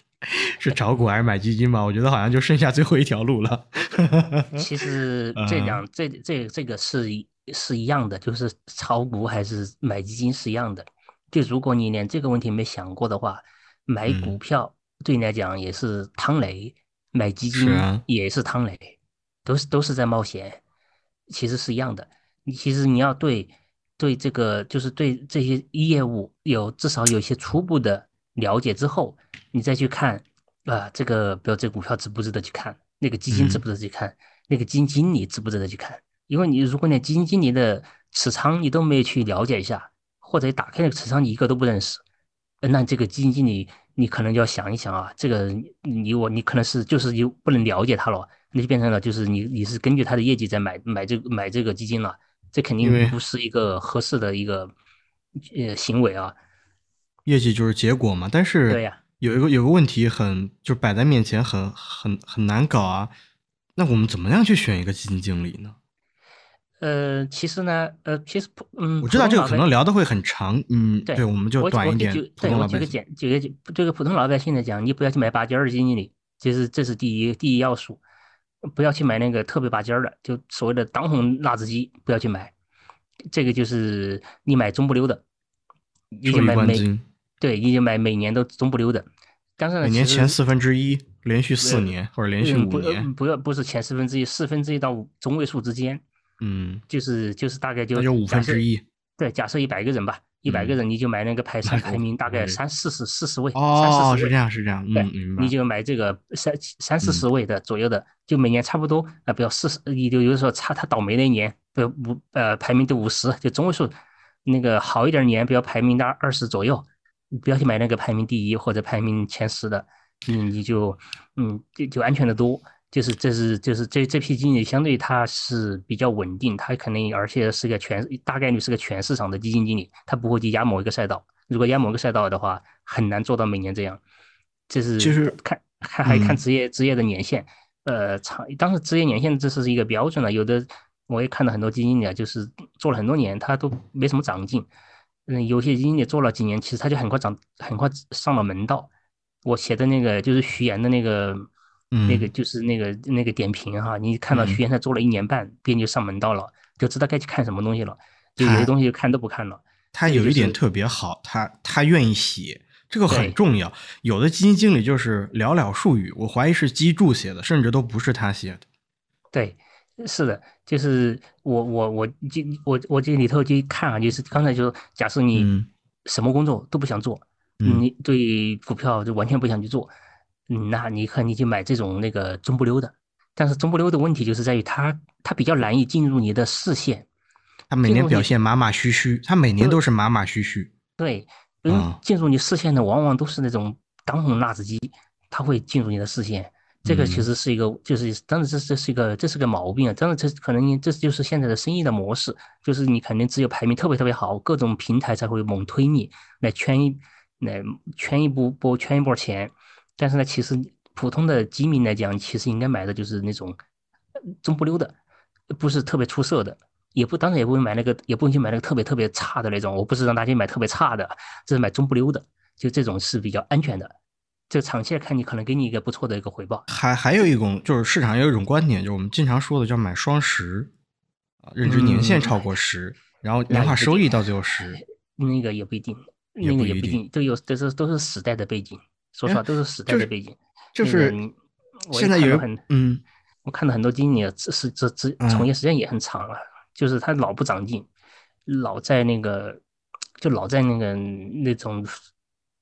是炒股还是买基金吗？我觉得好像就剩下最后一条路了。其实这两这这这个是是一样的，就是炒股还是买基金是一样的。就如果你连这个问题没想过的话，买股票对你来讲也是汤雷，买基金也是汤雷，都是都是在冒险，其实是一样的。其实你要对对这个就是对这些业务有至少有一些初步的了解之后，你再去看啊，这个比如这股票值不值得去看，那个基金值不值得去看，那个基金经理值不值得去看？因为你如果连基金经理的持仓你都没有去了解一下，或者打开那个持仓你一个都不认识，那这个基金经理你可能就要想一想啊，这个你我你可能是就是你不能了解他了，那就变成了就是你你是根据他的业绩在买买这个买这个基金了。这肯定不是一个合适的一个呃行为啊，业绩就是结果嘛。但是对呀，有一个有个问题很就摆在面前，很很很难搞啊。那我们怎么样去选一个基金经理呢？呃，其实呢，呃，其实嗯，我知道这个可能聊的会很长，嗯，对，我们就短一点。对，我举个简，举个这个普通老百姓来讲，你不要去买拔尖儿的基金经理，这是这是第一第一要素。不要去买那个特别拔尖儿的，就所谓的当红辣子鸡，不要去买。这个就是你买中不溜的，你就买每对，你就买每年都中不溜的。但是呢，每年前四分之一，连续四年或者连续五年，不要不是前四分之一，四分之一到中位数之间。嗯，就是就是大概就那就五分之一。对，假设一百个人吧，一百个嗯人你就买那个排买排名大概三四十四十位，三哦，是这样是这样，对嗯，你。就买这个三三四嗯十位的左右的，就每年差不多啊，比如四十，你就有的时候差他倒霉那一年，比如五呃排名都五十，就中位数，那个好一点儿年，比如排名到二十左右，你不要去买那个排名第一或者排名前十的，你你就嗯就就安全的多。就是这是就是这这批经理相对他是比较稳定，他肯定而且是个全大概率是个全市场的基金经理，他不会去压某一个赛道。如果压某个赛道的话，很难做到每年这样。这是其实看看还看嗯职业职业的年限，呃，长当时职业年限这是一个标准了。有的我也看到很多基金经理啊，就是做了很多年，他都没什么长进。嗯，有些基金经理做了几年，其实他就很快长，很快上了门道。我写的那个就是徐岩的那个，那个嗯就是那个那个点评哈，你看到嗯徐岩他做了一年半，别人就上门道了，就知道该去看什么东西了。就有他些东西就看都不看了。他有一点特别好，他他愿意写，这个很重要。有的基金经理就是寥寥数语，我怀疑是基注写的，甚至都不是他写的。对，是的，就是我我我这我我这里头就看啊，就是刚才就假设你嗯什么工作都不想做，嗯你对股票就完全不想去做，嗯，那你看你就买这种那个中不溜的，但是中不溜的问题就是在于它它比较难以进入你的视线，它每年表现马马虚虚，它每年都是马马虚虚。对，啊嗯，进入你视线的往往都是那种当红辣子鸡，它会进入你的视线。这个其嗯实是一个，就是当然这这是一个这是个毛病啊，当然这可能这就是现在的生意的模式，就是你肯定只有排名特别特别好，各种平台才会猛推你来圈一来圈一波波圈一波钱。但是呢，其实普通的基民来讲，其实应该买的就是那种呃中不溜的，不是特别出色的。也不当然也不会买那个，也不会去买那个特别特别差的那种。我不是让大家买特别差的，这是买中不溜的，就这种是比较安全的。这长期来看，你可能给你一个不错的一个回报。还还有一种就是市场有一种观点，就是我们经常说的叫买双十，啊，认知年限嗯超过十，然后年化收益到最后十。那个也不一定，那个也不一定，都有都是都是时代的背景。说哎实话，都是时代的背景。就是现在有很嗯我看到很多经理这是这这嗯从业时间也很长了，就是他老不长进，老在那个就老在那个那种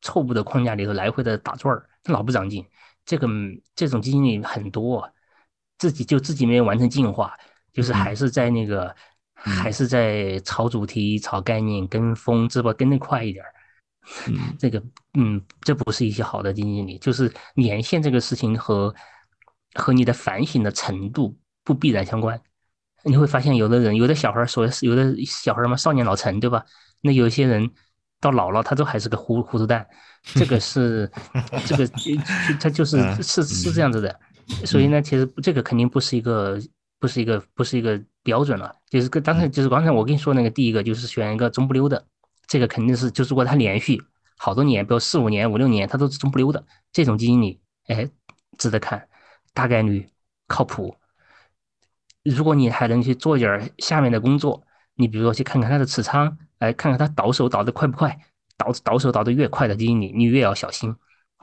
错误的框架里头来回的打转儿，他老不长进。这个这种基金经理很多啊，自己就自己没有完成进化，就是还嗯是在那个还是在炒主题、炒概念、跟风，只不过跟得快一点儿。嗯这个嗯，这不是一些好的基金经理，就是年限这个事情和和你的反省的程度不必然相关。你会发现，有的人，有的小孩儿说，有的小孩儿嘛，少年老成，对吧？那有些人到老了，他都还是个糊糊涂蛋。这个是 这个，呃他就是嗯是是这样子的。所以呢，其实这个肯定不是一个不是一个不是一个标准了。就是跟刚才就是刚才我跟你说那个第一个，就是选一个中不溜的。这个肯定是，就是如果他连续好多年，比如四五年、五六年，他都是中不溜的，这种基金里，哎，值得看，大概率靠谱。如果你还能去做一点下面的工作，你比如说去看看他的持仓，哎，看看他倒手倒的快不快，倒倒手倒的越快的基金里，你越要小心。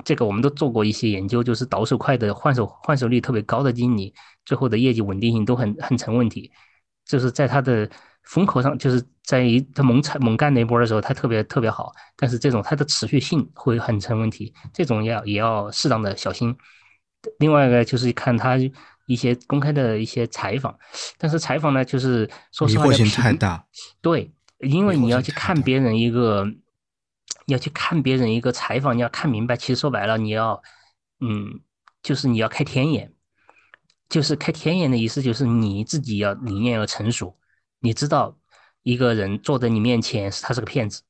这个我们都做过一些研究，就是倒手快的换手换手率特别高的基金里，最后的业绩稳定性都很很成问题。就是在它的风口上，就是在一他猛踩猛干那波的时候，他特别特别好，但是这种它的持续性会很成问题，这种要也要适当的小心。另外一个就是看他一些公开的一些采访，但是采访呢，就是说实话要迷惑性太大。对，因为你要去看别人一个，要去看别人一个采访，你要看明白。其实说白了，你要，嗯，就是你要开天眼。就是开天眼的意思，就是你自己要理念要成熟，你知道一个人坐在你面前是他是个骗子，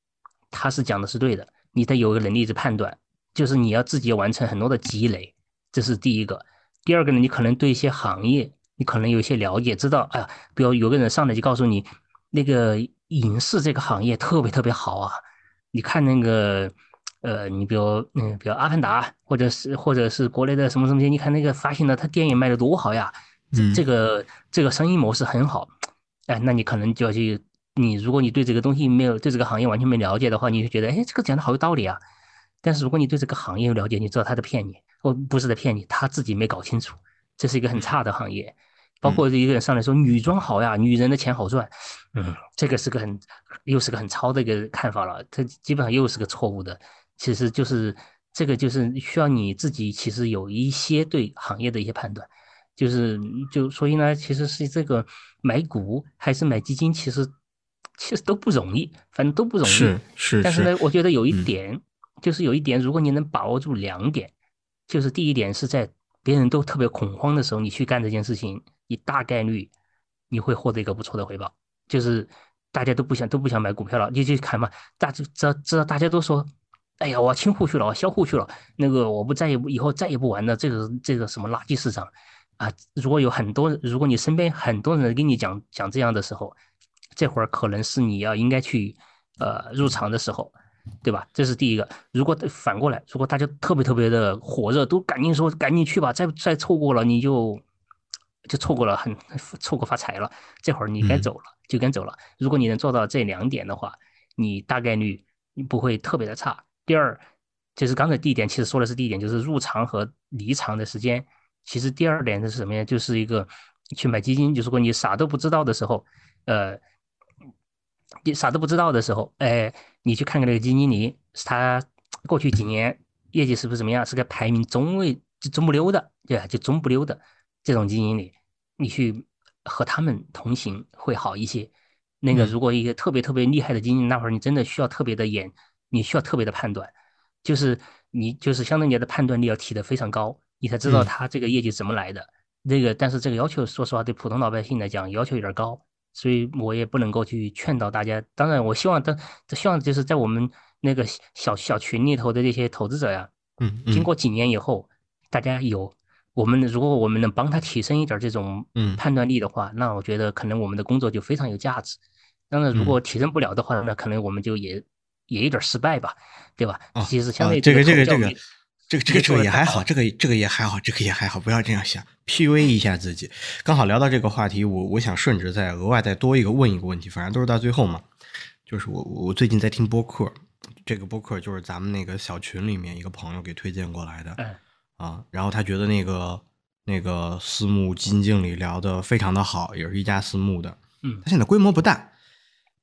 他是讲的是对的，你得有个能力去判断。就是你要自己完成很多的积累，这是第一个。第二个呢，你可能对一些行业，你可能有一些了解，知道，哎呀，比如有个人上来就告诉你，那个影视这个行业特别特别好啊，你看那个，呃，你比如，嗯，比如《阿凡达》，或者是或者是国内的什么什么，你看那个发行的，他电影卖的多好呀，这个这个生意模式很好，哎，那你可能就要去，你如果你对这个东西没有对这个行业完全没了解的话，你就觉得，哎，这个讲的好有道理啊。但是如果你对这个行业有了解，你知道他在骗你，哦不是在骗你，他自己没搞清楚，这是一个很差的行业。包括一个人上来说女装好呀，女人的钱好赚，嗯，这个是个很又是个很糙的一个看法了，这基本上又是个错误的。其实就是这个就是需要你自己其实有一些对行业的一些判断，就是就所以呢，其实是这个买股还是买基金，其实其实都不容易，反正都不容易。是是。但是呢，我觉得有一点就是有一点，如果你能把握住两点，就是第一点是在别人都特别恐慌的时候，你去干这件事情，你大概率你会获得一个不错的回报。就是大家都不想都不想买股票了，你去看嘛，大知知知道大家都说。哎呀，我清户去了，我销户去了。那个，我不再也不以后再也不玩了。这个这个什么垃圾市场啊！如果有很多，如果你身边很多人跟你讲讲这样的时候，这会儿可能是你要应该去呃入场的时候，对吧？这是第一个。如果反过来，如果大家特别特别的火热，都赶紧说赶紧去吧，再再错过了你就就错过了，很错过发财了。这会儿你该走了就该走了。如果你能做到这两点的话，你大概率你不会特别的差。第二，就是刚才第一点，其实说的是第一点，就是入场和离场的时间。其实第二点是什么呀？就是一个去买基金，就是说你啥都不知道的时候，呃，你啥都不知道的时候，哎，你去看看那个基金经理，他过去几年业绩是不是怎么样？是个排名中位、中不溜的，对吧？就中不溜的这种基金经理，你去和他们同行会好一些。那个如果一个特别特别厉害的基金，那会儿你真的需要特别的严。你需要特别的判断，就是你就是相当于你的判断力要提得非常高，你才知道他这个业绩怎么来的。那个，但是这个要求，说实话，对普通老百姓来讲，要求有点高，所以我也不能够去劝导大家。当然，我希望，的，希望就是在我们那个小小群里头的这些投资者呀，嗯，经过几年以后，大家有我们，如果我们能帮他提升一点这种判断力的话，那我觉得可能我们的工作就非常有价值。当然，如果提升不了的话，那可能我们就也。也有点失败吧，对吧？其实相对这个这个这个这个这个这个也还好，这个这个也还好，这个也还好，不要这样想，PUA 一下自己。刚好聊到这个话题，我我想顺着再额外再多一个问一个问题，反正都是到最后嘛。就是我我最近在听播客，这个播客就是咱们那个小群里面一个朋友给推荐过来的，啊，然后他觉得那个那个私募基金经理聊的非常的好，也是一家私募的，嗯，他现在规模不大。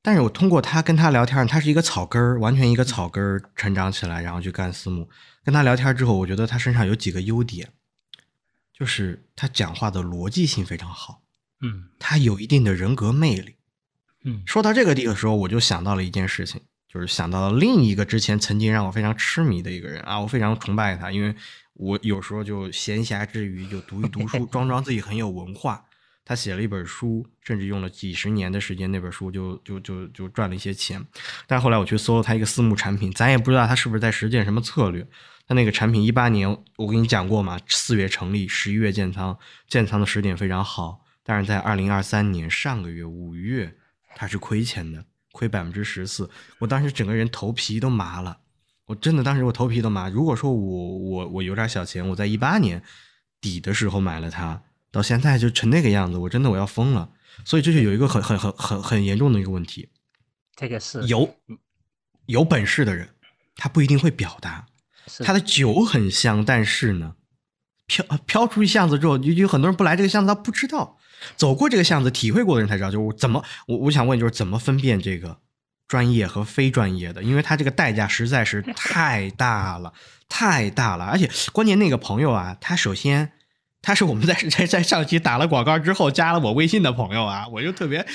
但是我通过他跟他聊天，他是一个草根儿，完全一个草根儿成长起来，然后去干私募。跟他聊天之后，我觉得他身上有几个优点，就是他讲话的逻辑性非常好，嗯，他有一定的人格魅力，嗯。说到这个地的时候，我就想到了一件事情，就是想到了另一个之前曾经让我非常痴迷的一个人啊，我非常崇拜他，因为我有时候就闲暇之余就读一读书，装装自己很有文化。他写了一本书，甚至用了几十年的时间，那本书就就就就赚了一些钱。但后来我去搜了他一个私募产品，咱也不知道他是不是在实践什么策略。他那个产品一八年我跟你讲过嘛，四月成立，十一月建仓，建仓的时点非常好。但是在二零二三年上个月五月，他是亏钱的，亏百分之十四。我当时整个人头皮都麻了，我真的当时我头皮都麻。如果说我我我有点小钱，我在一八年底的时候买了它。到现在就成那个样子，我真的我要疯了。所以这就有一个很很很很很严重的一个问题，这个是有有本事的人，他不一定会表达。他的酒很香，但是呢，飘飘出去巷子之后，就有很多人不来这个巷子，他不知道。走过这个巷子，体会过的人才知道，就是我怎么我我想问，就是怎么分辨这个专业和非专业的？因为他这个代价实在是太大了，太大了。而且关键那个朋友啊，他首先。他是我们在在在上期打了广告之后加了我微信的朋友啊，我就特别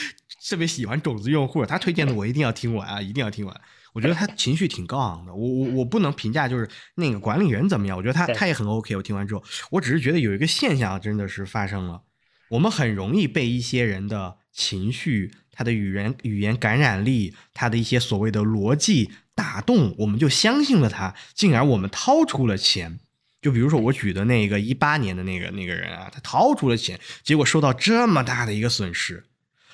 特别喜欢种子用户，他推荐的我一定要听完啊，一定要听完。我觉得他情绪挺高昂的，我我我不能评价就是那个管理员怎么样，我觉得他他也很 OK。我听完之后，我只是觉得有一个现象真的是发生了，我们很容易被一些人的情绪、他的语言语言感染力、他的一些所谓的逻辑打动，我们就相信了他，进而我们掏出了钱。就比如说我举的那个一八年的那个那个人啊，他掏出了钱，结果受到这么大的一个损失。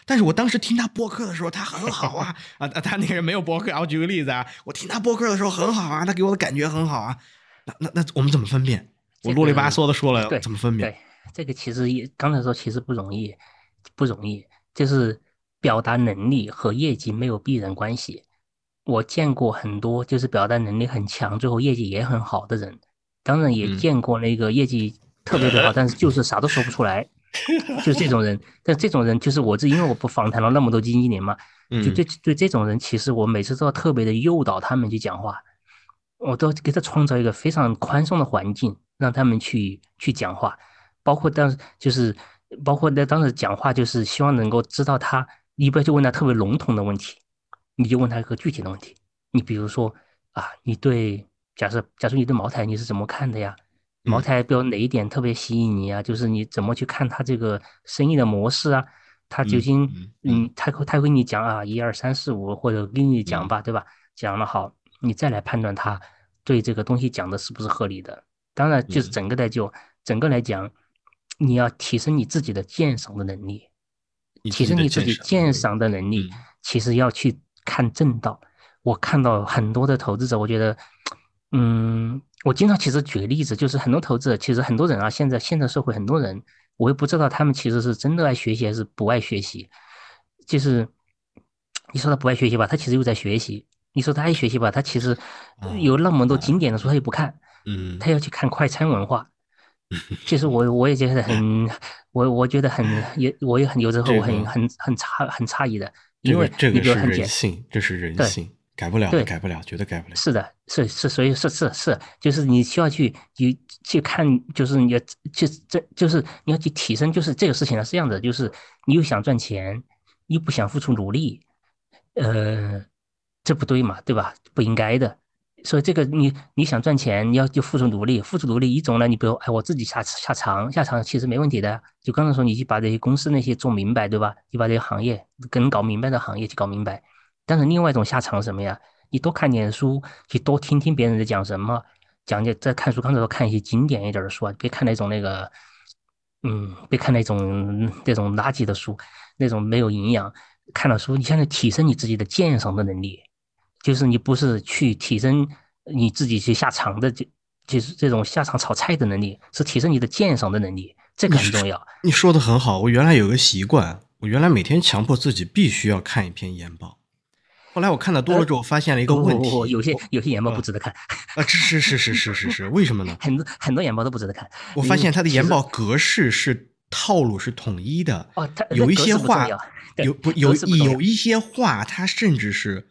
但是我当时听他播客的时候，他很好啊啊！他那个人没有播客，我举个例子啊，我听他播客的时候很好啊，他给我的感觉很好啊。那那那我们怎么分辨？我啰里吧嗦的说了，怎么分辨？对，这个其实也刚才说其实不容易，不容易，就是表达能力和业绩没有必然关系。我见过很多就是表达能力很强，最后业绩也很好的人。当然也见过那个业绩特别的好，但是就是啥都说不出来。就这种人，但这种人就是我这，因为我不访谈了那么多经纪人嘛，就嗯。对对这种人，其实我每次都要特别的诱导他们去讲话，我都给他创造一个非常宽松的环境，让他们去去讲话，包括当时就是包括在当时讲话，就是希望能够知道他，你不要去问他特别笼统的问题，你就问他一个具体的问题，你比如说啊，你对假设假设你对茅台你是怎么看的呀？茅嗯台，比如哪一点特别吸引你啊？就是你怎么去看它这个生意的模式啊？它究嗯竟，嗯他会他会跟你讲啊，一二三四五，或者跟你讲嗯吧，对吧？讲了好，你再来判断他对这个东西讲的是不是合理的。当然，就是嗯，整个的就整个来讲，你要提升你自己的鉴赏的能力，提升你自己鉴赏的能力，嗯其实要去看正道。我看到很多的投资者，我觉得，嗯，我经常其实举个例子，就是很多投资者，其实很多人啊，现在现在社会很多人，我也不知道他们其实是真的爱学习还是不爱学习。就是你说他不爱学习吧，他其实又在学习；你说他爱学习吧，他其实啊有那么多啊经典的书他也不看，嗯他要去看快餐文化。其实我我也觉得很，我我觉得很 也我也很有时候我很个很很诧很诧异的，因为你个这个是比如很简人性，这是人对性，改不了，对改不了，绝对改不了。是的，是是，所以是是是，就是你需要去去去看，就是你要去这就是你要去提升，就是这个事情呢是这样的，就是你又想赚钱，又不想付出努力，呃，这不对嘛，对吧？不应该的。所以这个你你想赚钱，你要就付出努力，付出努力一种呢，你比如哎，我自己下下场下场其实没问题的。就刚才说，你去把这些公司那些做明白，对吧？你把这些行业跟搞明白的行业去搞明白。但是另外一种下场是什么呀？你多看点书，去多听听别人在讲什么，讲解在看书，刚才说看一些经典一点的书啊，别看那种那个，嗯，别看那种那种垃圾的书，那种没有营养。看了书，你现在提升你自己的鉴赏的能力，就是你不是去提升你自己去下场的就就是这种下场炒菜的能力，是提升你的鉴赏的能力，这个很重要。你说的很好，我原来有个习惯，我原来每天强迫自己必须要看一篇研报。后来我看的多了之后，发现了一个问题，有些有些研报不值得看，啊，是是是是是是是，为什么呢？很多很多研报都不值得看。我发现它的研报格式是套路是统一的，哦，它有一格些话有不有有一些话，它甚至是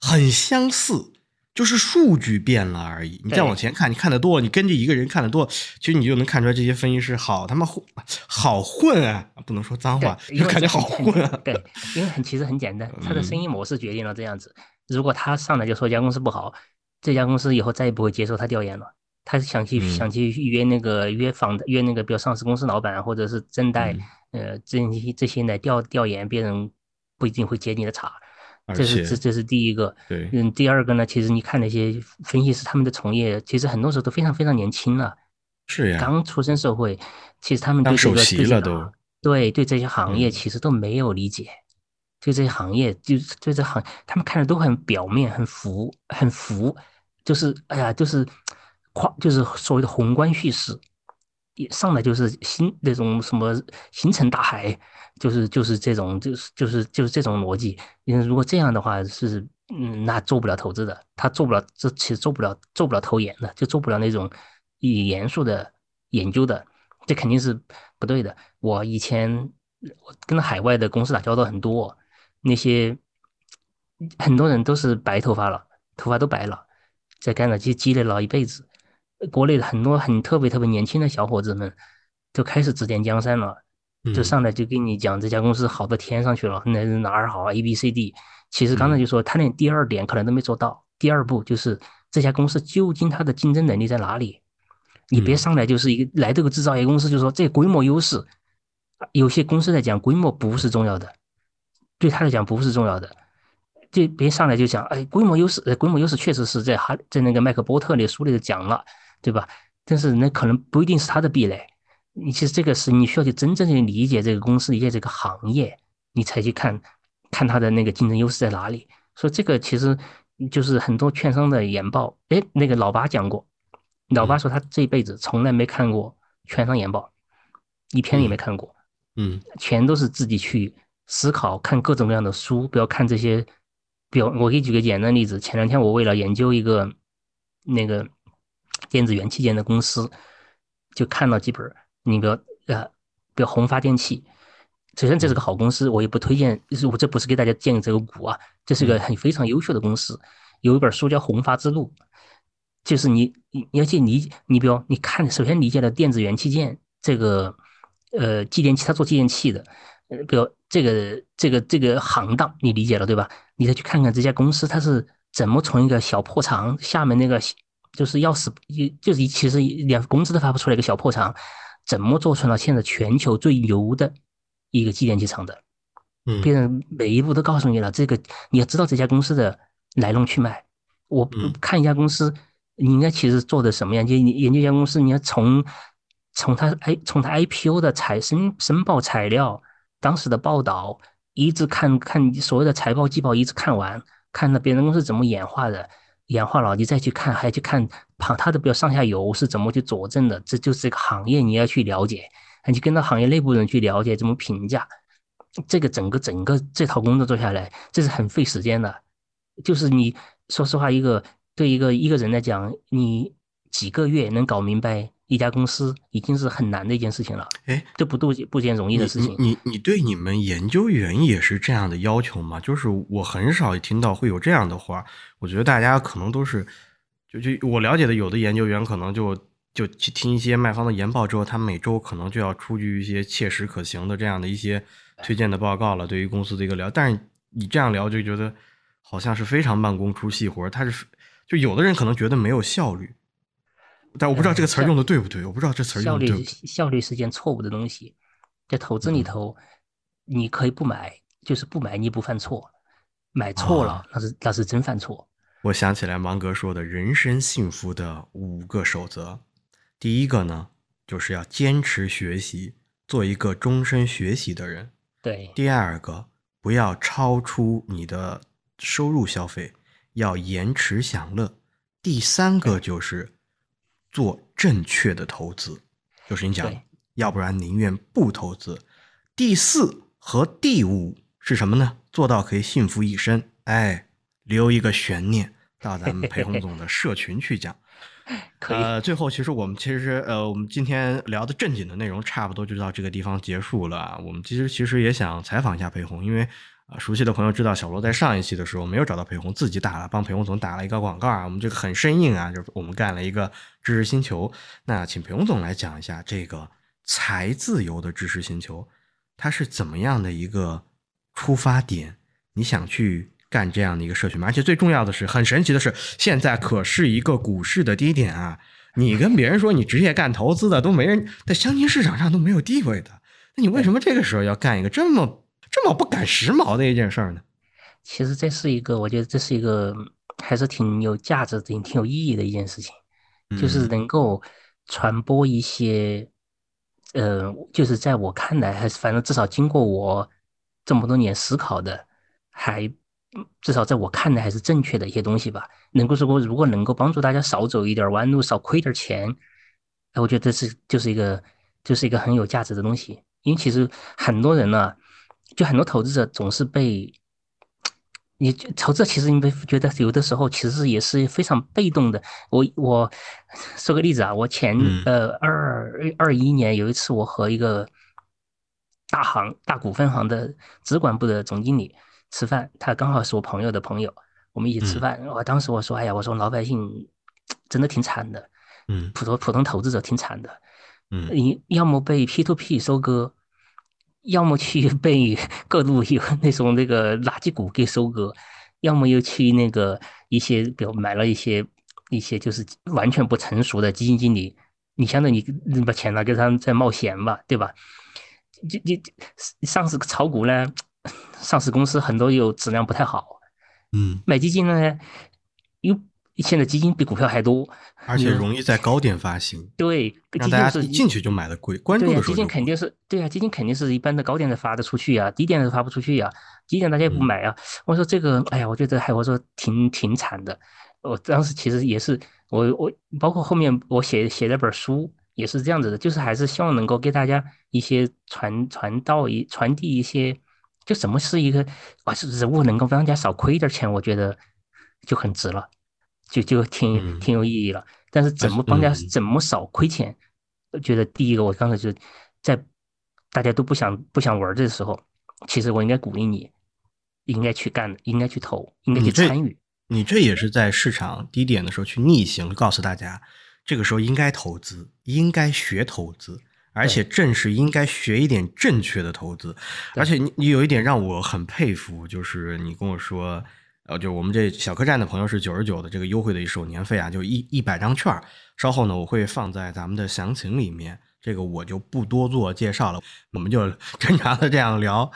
很相似，就是数据变了而已。你再往前看，你看得多，你跟着一个人看得多，其实你就能看出来这些分析师好他妈混，好混啊！不能说脏话，就感觉好混啊。对，因为很其实很简单，他的生嗯意模式决定了这样子。如果他上来就说这家公司不好，这家公司以后再也不会接受他调研了。他想去、嗯想去约那个约访约那个，比如上市公司老板或者是正代、嗯呃这些这些来调调研，别人不一定会接你的茬。而这是这这是第一个。对嗯，第二个呢，其实你看那些分析师他们的从业，其实很多时候都非常非常年轻了。是呀，刚出身社会，其实他们对这个对这个对对这些行业嗯其实都没有理解，对这些行业就是对这行，他们看的都很表面，很浮，很浮，就是哎呀，就是夸，就是所谓的宏观叙事，一上来就是星那种什么星辰大海，就是就是这种就是就是就是这种逻辑。因为如果这样的话是嗯，那做不了投资的，他做不了，这其实做不了做不了投研的，就做不了那种以严肃的研究的，这肯定是不对的。我以前跟海外的公司打交道很多，那些很多人都是白头发了，头发都白了，在干了积积累了一辈子。国内的很多很特别特别年轻的小伙子们，就开始指点江山了，就嗯上来就跟你讲这家公司好到天上去了，哪哪儿好，A B C D。其实刚才就说他连第二点可能都没做到，第二步就是这家公司究竟它的竞争能力在哪里？你别嗯上来就是一个来这个制造业公司就说这规模优势，有些公司来讲规模不是重要的，对他来讲不是重要的。就别上来就讲，哎，规模优势，呃规模优势确实是在哈在那个麦克波特那书里头讲了，对吧？但是那可能不一定是他的壁垒。你其实这个是你需要去真正的理解这个公司，理解这个行业，你才去看看它的那个竞争优势在哪里。所以这个其实就是很多券商的研报，哎，那个老八讲过，老八说他这辈子从来没看过券商研报，一篇也没看过。嗯全都是自己去思考，看各种各样的书，不要看这些。比如，我给你举个简单的例子，前两天我为了研究一个那个电子元器件的公司，就看到几本，你比如呃比如宏发电器，首先这是个好公司，我也不推荐，就是我这不是给大家建议这个股啊，这是个很非常优秀的公司。有一本书叫《宏发之路》，就是你你你要去理，你比如你看，首先理解了电子元器件这个呃继电器，它做继电器的，呃，比如这个这个这个行当你理解了对吧？你再去看看这家公司它是怎么从一个小破厂下面那个。就是要死，就是其实连工资都发不出来一个小破厂，怎么做成了现在全球最牛的一个继电机厂的？嗯，别人每一步都告诉你了，这个你要知道这家公司的来龙去脉。我看一家公司，你应该其实做的什么样？就你研究一家公司，你要从从它 I 从它 IPO 的财申申报材料、当时的报道，一直看看所有的财报季报，一直看完，看到别人公司怎么演化的。氧化了，你再去看，还要去看旁它的比如上下游是怎么去佐证的，这就是一个行业你要去了解，你跟着行业内部人去了解怎么评价，这个整个整个这套工作做下来，这是很费时间的。就是你说实话，一个对一个一个人来讲，你几个月能搞明白。一家公司已经是很难的一件事情了，哎，这不不不件容易的事情。你你对你们研究员也是这样的要求吗？就是我很少听到会有这样的话，我觉得大家可能都是，就就我了解的有的研究员可能就就去听一些卖方的研报之后，他每周可能就要出具一些切实可行的这样的一些推荐的报告了，对于公司的一个聊。但是你这样聊就觉得好像是非常慢工出细活，他是就有的人可能觉得没有效率。但我不知道这个词儿用的对不对，我不知道这词儿用的对不对。效率效率是件错误的东西，在投资里头，你可以不买，就是不买你不犯错，买错了那是那是真犯错。我想起来芒格说的人生幸福的五个守则，第一个呢就是要坚持学习，做一个终身学习的人。对。第二个不要超出你的收入消费，要延迟享乐。第三个就是。做正确的投资，就是你讲，要不然宁愿不投资。第四和第五是什么呢？做到可以幸福一生。哎，留一个悬念，到咱们裴红总的社群去讲。可以。呃，最后其实我们其实呃，我们今天聊的正经的内容差不多就到这个地方结束了。我们其实其实也想采访一下裴红，因为。熟悉的朋友知道，小罗在上一期的时候没有找到裴红，自己打了，帮裴红总打了一个广告啊。我们这个很生硬啊，就是我们干了一个知识星球。那请裴红总来讲一下这个财自由的知识星球，它是怎么样的一个出发点？你想去干这样的一个社群吗？而且最重要的是，很神奇的是，现在可是一个股市的低点啊！你跟别人说你职业干投资的，都没人在相亲市场上都没有地位的，那你为什么这个时候要干一个这么？这么不赶时髦的一件事儿呢？其实这是一个，我觉得这是一个还是挺有价值、挺挺有意义的一件事情，就是能够传播一些，呃，就是在我看来，还是反正至少经过我这么多年思考的，还至少在我看来还是正确的一些东西吧。能够说，如果能够帮助大家少走一点弯路，少亏点钱，哎，我觉得这是就是一个就是一个很有价值的东西。因为其实很多人呢。就很多投资者总是被你投资，其实你会觉得有的时候其实也是非常被动的。我我说个例子啊，我前呃二二一年有一次，我和一个大行大股份行的资管部的总经理吃饭，他刚好是我朋友的朋友，我们一起吃饭。我当时我说，哎呀，我说老百姓真的挺惨的，嗯，普通普通投资者挺惨的，嗯，你要么被 P to P 收割。要么去被各路有那种那个垃圾股给收割，要么又去那个一些，比如买了一些一些就是完全不成熟的基金经理，你相当于你把钱拿给他们在冒险吧，对吧？就就上市炒股呢，上市公司很多又质量不太好，嗯，买基金呢又。现在基金比股票还多，而且容易在高点发行。对，让大家一进去就买的贵，关注的时候。基金肯定是对啊，基金肯定是一般的高点才发的出去呀，低点的发不出去呀。低点大家也不买啊。我说这个，哎呀，我觉得还我说挺挺惨的。我当时其实也是，我我包括后面我写写了本书也是这样子的，就是还是希望能够给大家一些传传道一传递一些，就什么是一个啊，是人物能够让大家少亏一点钱，我觉得就很值了。就就挺挺有意义了，但是怎么帮家怎么少亏钱？我觉得第一个，我刚才就在大家都不想不想玩的时候，其实我应该鼓励你，应该去干，应该去投，应该去参与。你这也是在市场低点的时候去逆行，告诉大家，这个时候应该投资，应该学投资，而且正是应该学一点正确的投资。而且你你有一点让我很佩服，就是你跟我说，呃，就我们这小客栈的朋友是九十九的这个优惠的一首年费啊，就一一百张券稍后呢我会放在咱们的详情里面，这个我就不多做介绍了，我们就 正常的这样聊。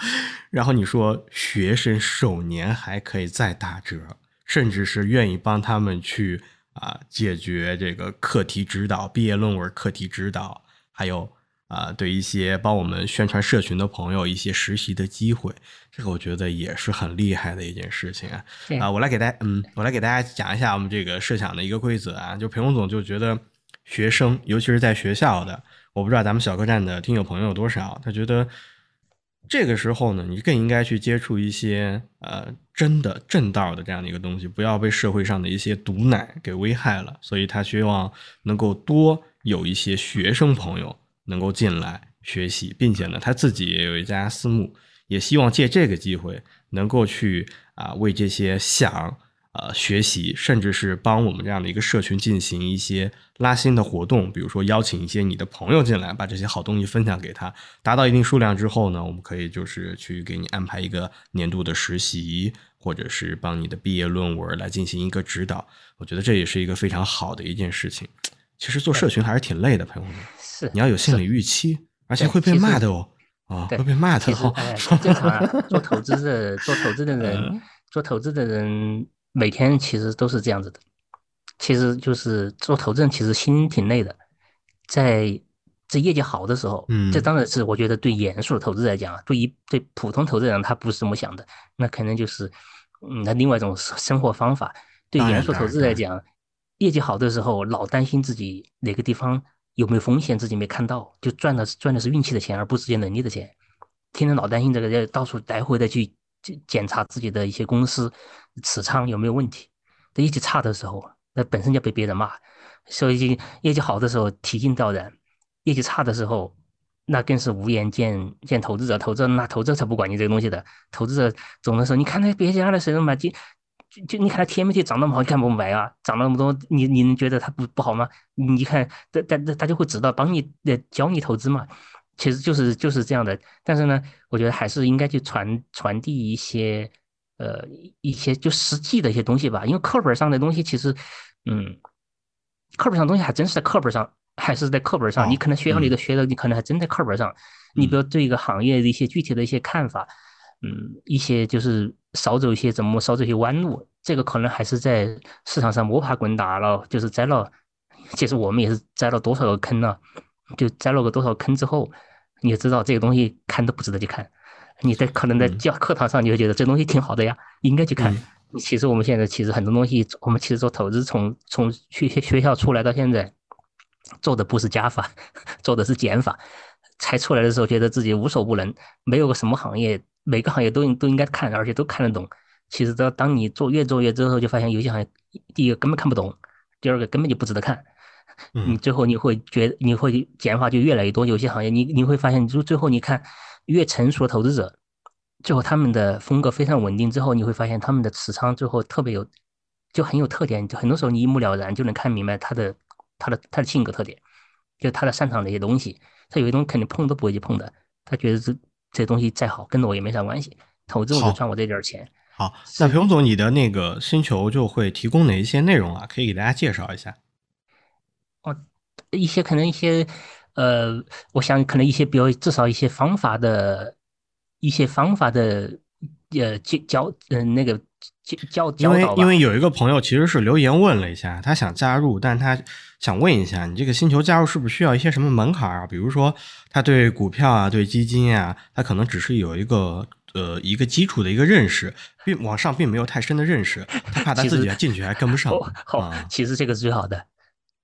然后你说学生首年还可以再打折。甚至是愿意帮他们去啊解决这个课题指导、毕业论文课题指导，还有啊对一些帮我们宣传社群的朋友一些实习的机会，这个我觉得也是很厉害的一件事情啊。啊，我来给大家，嗯，我来给大家讲一下我们这个设想的一个规则啊。就裴红总就觉得学生，尤其是在学校的，我不知道咱们小客栈的听友朋友有多少，他觉得。这个时候呢，你更应该去接触一些呃真的正道的这样的一个东西，不要被社会上的一些毒奶给危害了。所以他希望能够多有一些学生朋友能够进来学习，并且呢，他自己也有一家私募，也希望借这个机会能够去啊为这些想。呃，学习甚至是帮我们这样的一个社群进行一些拉新的活动，比如说邀请一些你的朋友进来，把这些好东西分享给他，达到一定数量之后呢，我们可以就是去给你安排一个年度的实习，或者是帮你的毕业论文来进行一个指导。我觉得这也是一个非常好的一件事情。其实做社群还是挺累的，朋友们，是你要有心理预期，而且会被骂的哦，啊，会被骂的哦。正常啊，做投资的，做投资的人，做投资的人。每天其实都是这样子的，其实就是做投资人，其实心挺累的。在这业绩好的时候，嗯，这当然是我觉得对严肃的投资来讲，对于对普通投资人他不是这么想的，那可能就是嗯，那另外一种生活方法。对严肃投资来讲，业绩好的时候老担心自己哪个地方有没有风险，自己没看到，就赚的赚的是运气的钱，而不是自己能力的钱。天天老担心这个，要到处来回的去。检查自己的一些公司持仓有没有问题，在业绩差的时候，那本身就被别人骂；所以业绩好的时候提心吊胆，业绩差的时候，那更是无颜见见投资者。投资者那投资者才不管你这个东西的，投资者总的时候，你看那别家的谁买进就就你看它 TMT 涨那么好，你干不买啊？涨那么多，你你能觉得它不不好吗？你看，大大大家会知道，帮你呃教你投资嘛。其实就是就是这样的，但是呢，我觉得还是应该去传传递一些，呃，一些就实际的一些东西吧。因为课本上的东西，其实，嗯，课本上东西还真是在课本上，还是在课本上。你可能学校里的学的，你可能还真在课本上。你比如对一个行业的一些具体的一些看法，嗯，一些就是少走一些怎么少走一些弯路，这个可能还是在市场上摸爬滚打了，就是栽了。其实我们也是栽了多少个坑呢？就栽了个多少坑之后。你就知道这个东西看都不值得去看，你在可能在教课堂上你就觉得这东西挺好的呀，应该去看。其实我们现在其实很多东西，我们其实做投资从从学学校出来到现在，做的不是加法，做的是减法。才出来的时候觉得自己无所不能，没有个什么行业，每个行业都应都应该看，而且都看得懂。其实当当你做越做越之后，就发现有些行业，第一个根本看不懂，第二个根本就不值得看。你最后你会觉得你会减法就越来越多，有些行业你你会发现，就最后你看越成熟的投资者，最后他们的风格非常稳定之后，你会发现他们的持仓最后特别有就很有特点，就很多时候你一目了然就能看明白他的他的他的性格特点，就他的擅长的一些东西，他有些东西肯定碰都不会去碰的，他觉得这这东西再好跟着我也没啥关系，投资我就赚我这点钱。好，那裴总，你的那个星球就会提供哪一些内容啊？可以给大家介绍一下。哦，一些可能一些，呃，我想可能一些比如至少一些方法的，一些方法的，呃，教教嗯那个教教因为因为有一个朋友其实是留言问了一下，他想加入，但他想问一下，你这个星球加入是不是需要一些什么门槛啊？比如说他对股票啊、对基金啊，他可能只是有一个呃一个基础的一个认识，并往上并没有太深的认识，他怕他自己进去还跟不上。好，其实这个是最好的。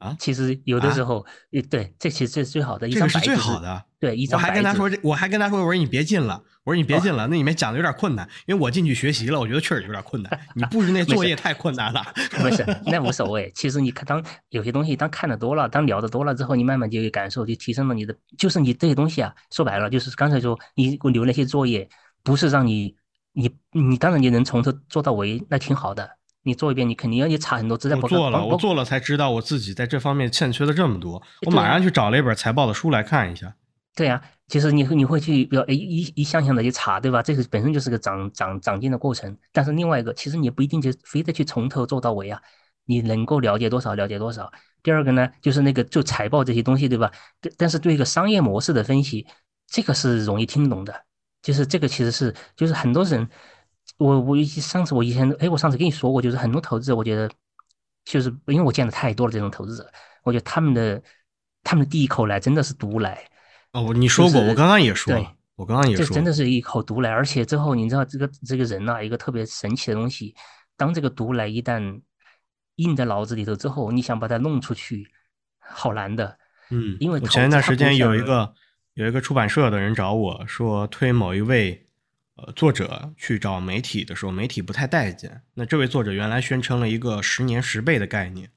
啊，其实有的时候，呃，对，这其实这是最好的，一这个是最张白纸好的。对，一张白纸我还跟他说，这，我还跟他说，我说你别进了，我说你别进哦了，那里面讲的有点困难，因为我进去学习了，我觉得确实有点困难。你布置那作业太困难了。没事，那无所谓。其实你看，当有些东西当看的多了，当聊的多了之后，你慢慢就有感受，就提升了你的，就是你这些东西啊，说白了就是刚才说你给我留那些作业，不是让你你你当然你能从头做到尾，那挺好的。你做一遍，你肯定要去查很多资料。包括我做了，包我做了才知道我自己在这方面欠缺了这么多，我马上去找了一本财报的书来看一下。对呀、其实你会你会去比如诶一一项项的去查，对吧？这个本身就是个长长长进的过程。但是另外一个，其实你不一定就非得去从头做到尾啊，你能够了解多少了解多少。第二个呢，就是那个就财报这些东西，对吧？但但是对一个商业模式的分析，这个是容易听懂的。就是这个其实是就是很多人，我我以上次我以前哎，我上次跟你说过，就是很多投资者，我觉得就是因为我见的太多了这种投资者，我觉得他们的他们的第一口奶真的是毒奶。哦，你说过，就是我刚刚也说我刚刚也说，这真的是一口毒奶，而且之后你知道这个这个人呐、一个特别神奇的东西，当这个毒奶一旦印在脑子里头之后，你想把它弄出去，好难的。嗯，因为我前一段时间有一个有一个出版社的人找我说推某一位呃作者去找媒体的时候，媒体不太待见。那这位作者原来宣称了一个十年十倍的概念，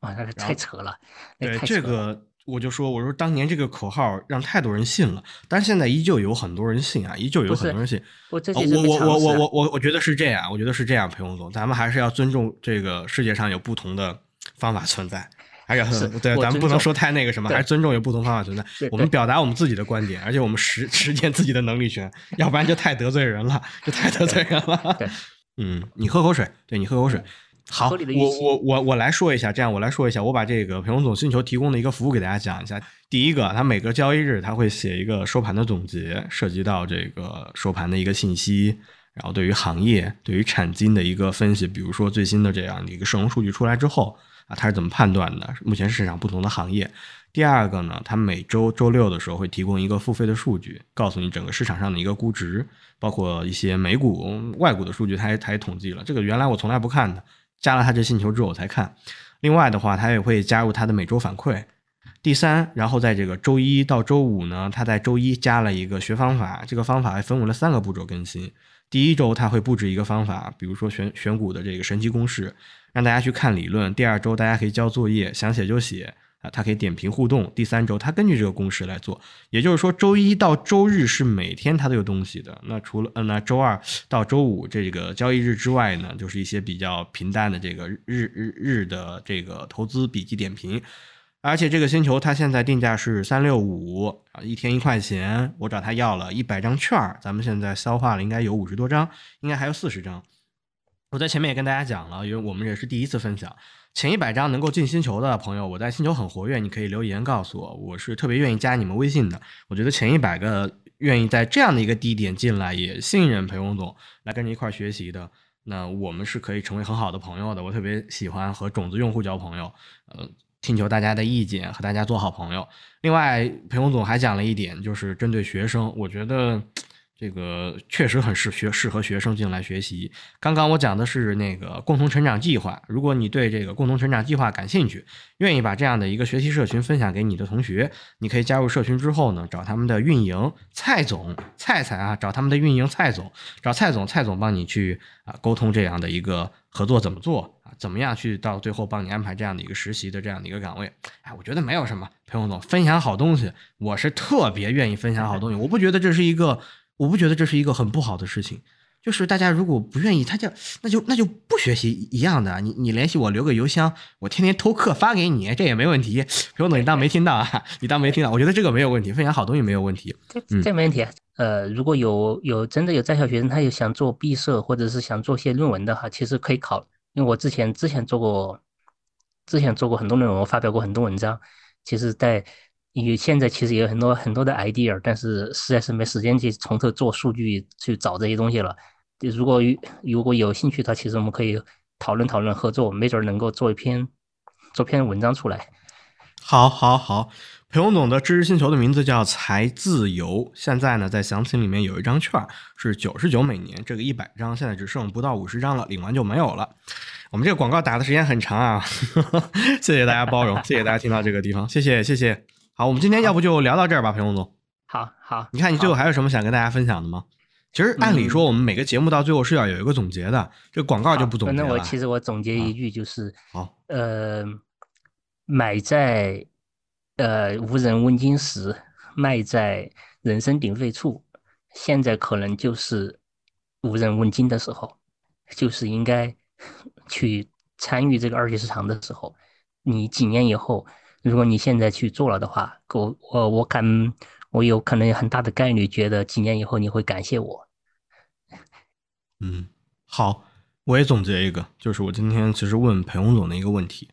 啊，那个太扯了，对了。这个我就说，我说当年这个口号让太多人信了，但是现在依旧有很多人信啊，依旧有很多人信。我我我我我我我觉得是这样，我觉得是这样，裴洪总，咱们还是要尊重这个世界上有不同的方法存在，还是是对，咱们不能说太那个什么，还是尊重有不同方法存在。我们表达我们自己的观点，而且我们实 实践自己的能力权，要不然就太得罪人了，就太得罪人了。对，嗯，你喝口水，对你喝口水。好，我我我我来说一下，这样我来说一下，我把这个裴洪总星球提供的一个服务给大家讲一下。第一个，它每个交易日它会写一个收盘的总结，涉及到这个收盘的一个信息，然后对于行业、对于产金的一个分析，比如说最新的这样的一个社融数据出来之后啊，他是怎么判断的？目前市场不同的行业。第二个呢，他每周周六的时候会提供一个付费的数据，告诉你整个市场上的一个估值，包括一些美股、外股的数据，他也他也统计了。这个原来我从来不看的，加了他这星球之后我才看。另外的话，他也会加入他的每周反馈。第三，然后在这个周一到周五呢，他在周一加了一个学方法，这个方法还分为了三个步骤更新。第一周他会布置一个方法，比如说选选股的这个神奇公式，让大家去看理论。第二周大家可以交作业，想写就写啊，他可以点评互动。第三周他根据这个公式来做，也就是说周一到周日是每天他都有东西的。那除了呃那周二到周五这个交易日之外呢，就是一些比较平淡的这个日日日的这个投资笔记点评。而且这个星球它现在定价是三六五啊，一天一块钱。我找他要了一百张券儿，咱们现在消化了应该有五十多张，应该还有四十张。我在前面也跟大家讲了，因为我们也是第一次分享前一百张能够进星球的朋友，我在星球很活跃，你可以留言告诉我，我是特别愿意加你们微信的。我觉得前一百个愿意在这样的一个地点进来，也信任裴洪总来跟着一块学习的，那我们是可以成为很好的朋友的。我特别喜欢和种子用户交朋友，呃，听求大家的意见，和大家做好朋友。另外，裴洪总还讲了一点，就是针对学生，我觉得这个确实很适学适合学生进来学习。刚刚我讲的是那个共同成长计划，如果你对这个共同成长计划感兴趣，愿意把这样的一个学习社群分享给你的同学，你可以加入社群之后呢，找他们的运营蔡总蔡蔡啊，找他们的运营蔡总，找蔡总，蔡总帮你去啊沟通这样的一个合作怎么做啊，怎么样去到最后帮你安排这样的一个实习的这样的一个岗位。哎，我觉得没有什么，裴洪总分享好东西，我是特别愿意分享好东西，我不觉得这是一个，我不觉得这是一个很不好的事情。就是大家如果不愿意，他就那就那就不学习一样的。你你联系我留个邮箱，我天天偷课发给你，这也没问题。裴洪总，你当没听到啊？你当没听到？我觉得这个没有问题，分享好东西没有问题。这嗯这没问题啊。呃，如果有有真的有在校学生，他有想做毕设或者是想做些论文的哈，其实可以考。因为我之前之前做过，之前做过很多论文，我发表过很多文章。其实在，因为现在其实也有很多很多的 idea，但是实在是没时间去从头做数据去找这些东西了。就如果有如果有兴趣的话，其实我们可以讨论讨论合作，没准能够做一篇做篇文章出来。好，好，好。裴洪总的知识星球的名字叫财自由，现在呢在详情里面有一张券，是九十九每年，这个一百张现在只剩不到五十张了，领完就没有了。我们这个广告打的时间很长啊，谢谢大家包容，谢谢大家听到这个地方，谢谢，谢谢。好，我们今天要不就聊到这儿吧，裴洪总。好好，你看你最后还有什么想跟大家分享的吗？其实按理说我们每个节目到最后是要有一个总结的，这广告就不总结了。那我其实我总结一句就是，好，呃，买在呃无人问津时，卖在人声鼎沸处，现在可能就是无人问津的时候，就是应该去参与这个二级市场的时候。你几年以后，如果你现在去做了的话，我我我敢。我有可能有很大的概率觉得几年以后你会感谢我。嗯，好，我也总结一个，就是我今天其实问裴洪总的一个问题。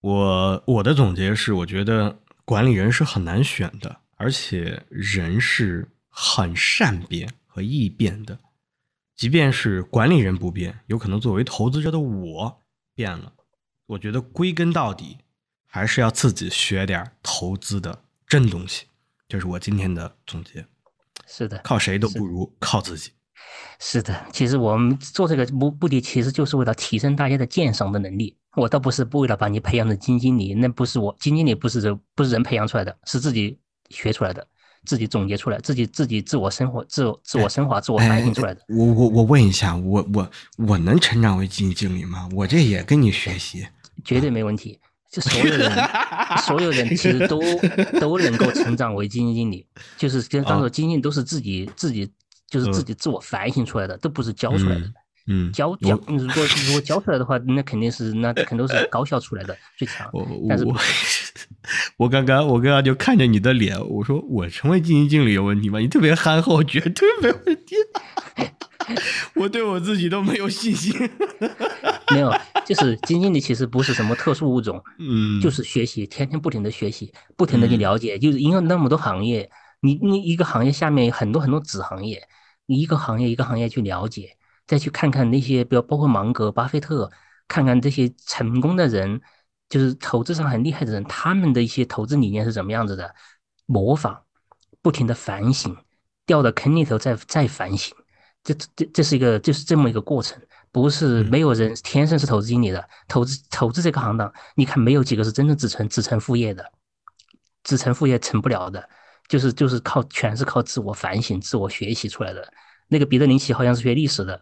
我我的总结是，我觉得管理人是很难选的，而且人是很善变和易变的。即便是管理人不变，有可能作为投资者的我变了。我觉得归根到底，还是要自己学点投资的真东西。这是我今天的总结，是的，靠谁都不如靠自己。是的，其实我们做这个目目的，其实就是为了提升大家的鉴赏的能力。我倒不是不为了把你培养成基金经理，那不是我基金经理，不是人，不是人培养出来的，是自己学出来的，自己总结出来，自己自己自我生活、自我自我升华、自我反省出来的。我我我问一下，我我我能成长为基金经理吗？我这也跟你学习，绝对没问题。就所有人，所有人其实都 都能够成长为基金经理，就是跟当做基金经理都是自己自己就是自己自我反省出来的，都不是教出来的。嗯，教教如果如果教出来的话，那肯定是那肯定是高校出来的最强。但是我我刚刚我刚刚就看着你的脸，我说我成为基金经理有问题吗？你特别憨厚，绝对没问题。我对我自己都没有信心。没有，就是基金经理其实不是什么特殊物种，嗯，就是学习，天天不停的学习，不停的去了解，就是因为那么多行业，你你一个行业下面有很多很多子行业，你一个行业一个行业去了解，再去看看那些，比如包括芒格、巴菲特，看看这些成功的人，就是投资上很厉害的人，他们的一些投资理念是怎么样子的，模仿，不停的反省，掉到坑里头再再反省。这这这是一个就是这么一个过程，不是没有人天生是投资经理的。投资投资这个行当，你看没有几个是真正子承子承父业的，子承父业成不了的，就是就是靠全是靠自我反省、自我学习出来的。那个彼得林奇好像是学历史的，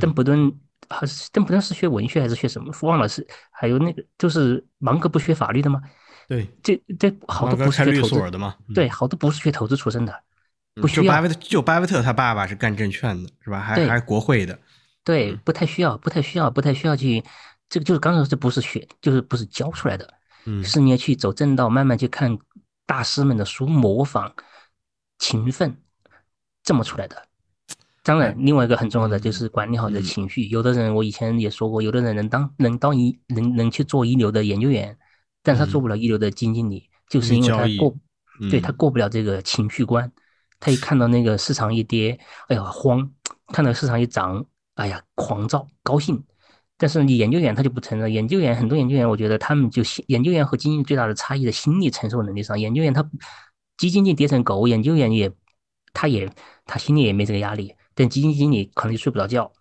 邓普顿还是邓普顿是学文学还是学什么？忘了是还有那个就是芒格不学法律的吗？对，这这好多不是学投资的吗？对，好多不是学投资出身的。不需要。就巴菲特，就巴菲特他爸爸是干证券的，是吧？还还是国会的。对，不太需要，不太需要，不太需要去。这个就是刚才说，这不是学，就是不是教出来的。嗯。是你要去走正道，慢慢去看大师们的书，模仿、勤奋，这么出来的。当然，另外一个很重要的就是管理好的情绪。有的人，我以前也说过，有的人能当能当一能能去做一流的研究员，但是他做不了一流的基金经理，就是因为他过，对他过不了这个情绪关。他一看到那个市场一跌，哎呀慌；看到市场一涨，哎呀狂躁高兴。但是你研究员他就不承认，研究员很多研究员，我觉得他们就研究员和基金最大的差异的心理承受能力上，研究员他基金经理跌成狗，研究员也他也他心里也没这个压力，但基金经理可能就睡不着觉。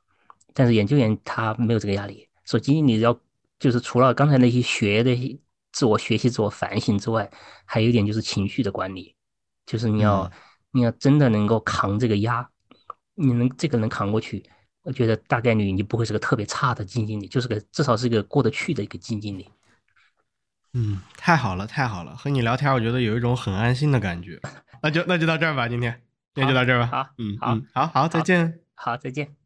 但是研究员他没有这个压力，所以基金经理要就是除了刚才那些学的自我学习、自我反省之外，还有一点就是情绪的管理，就是你要。你要真的能够扛这个压，你能这个能扛过去，我觉得大概率你不会是个特别差的基金经理，就是个至少是一个过得去的一个基金经理。嗯，太好了，太好了，和你聊天，我觉得有一种很安心的感觉。那就那就到这儿吧，今天，今天就到这儿吧。好，嗯，好，好好，再见。好，再见。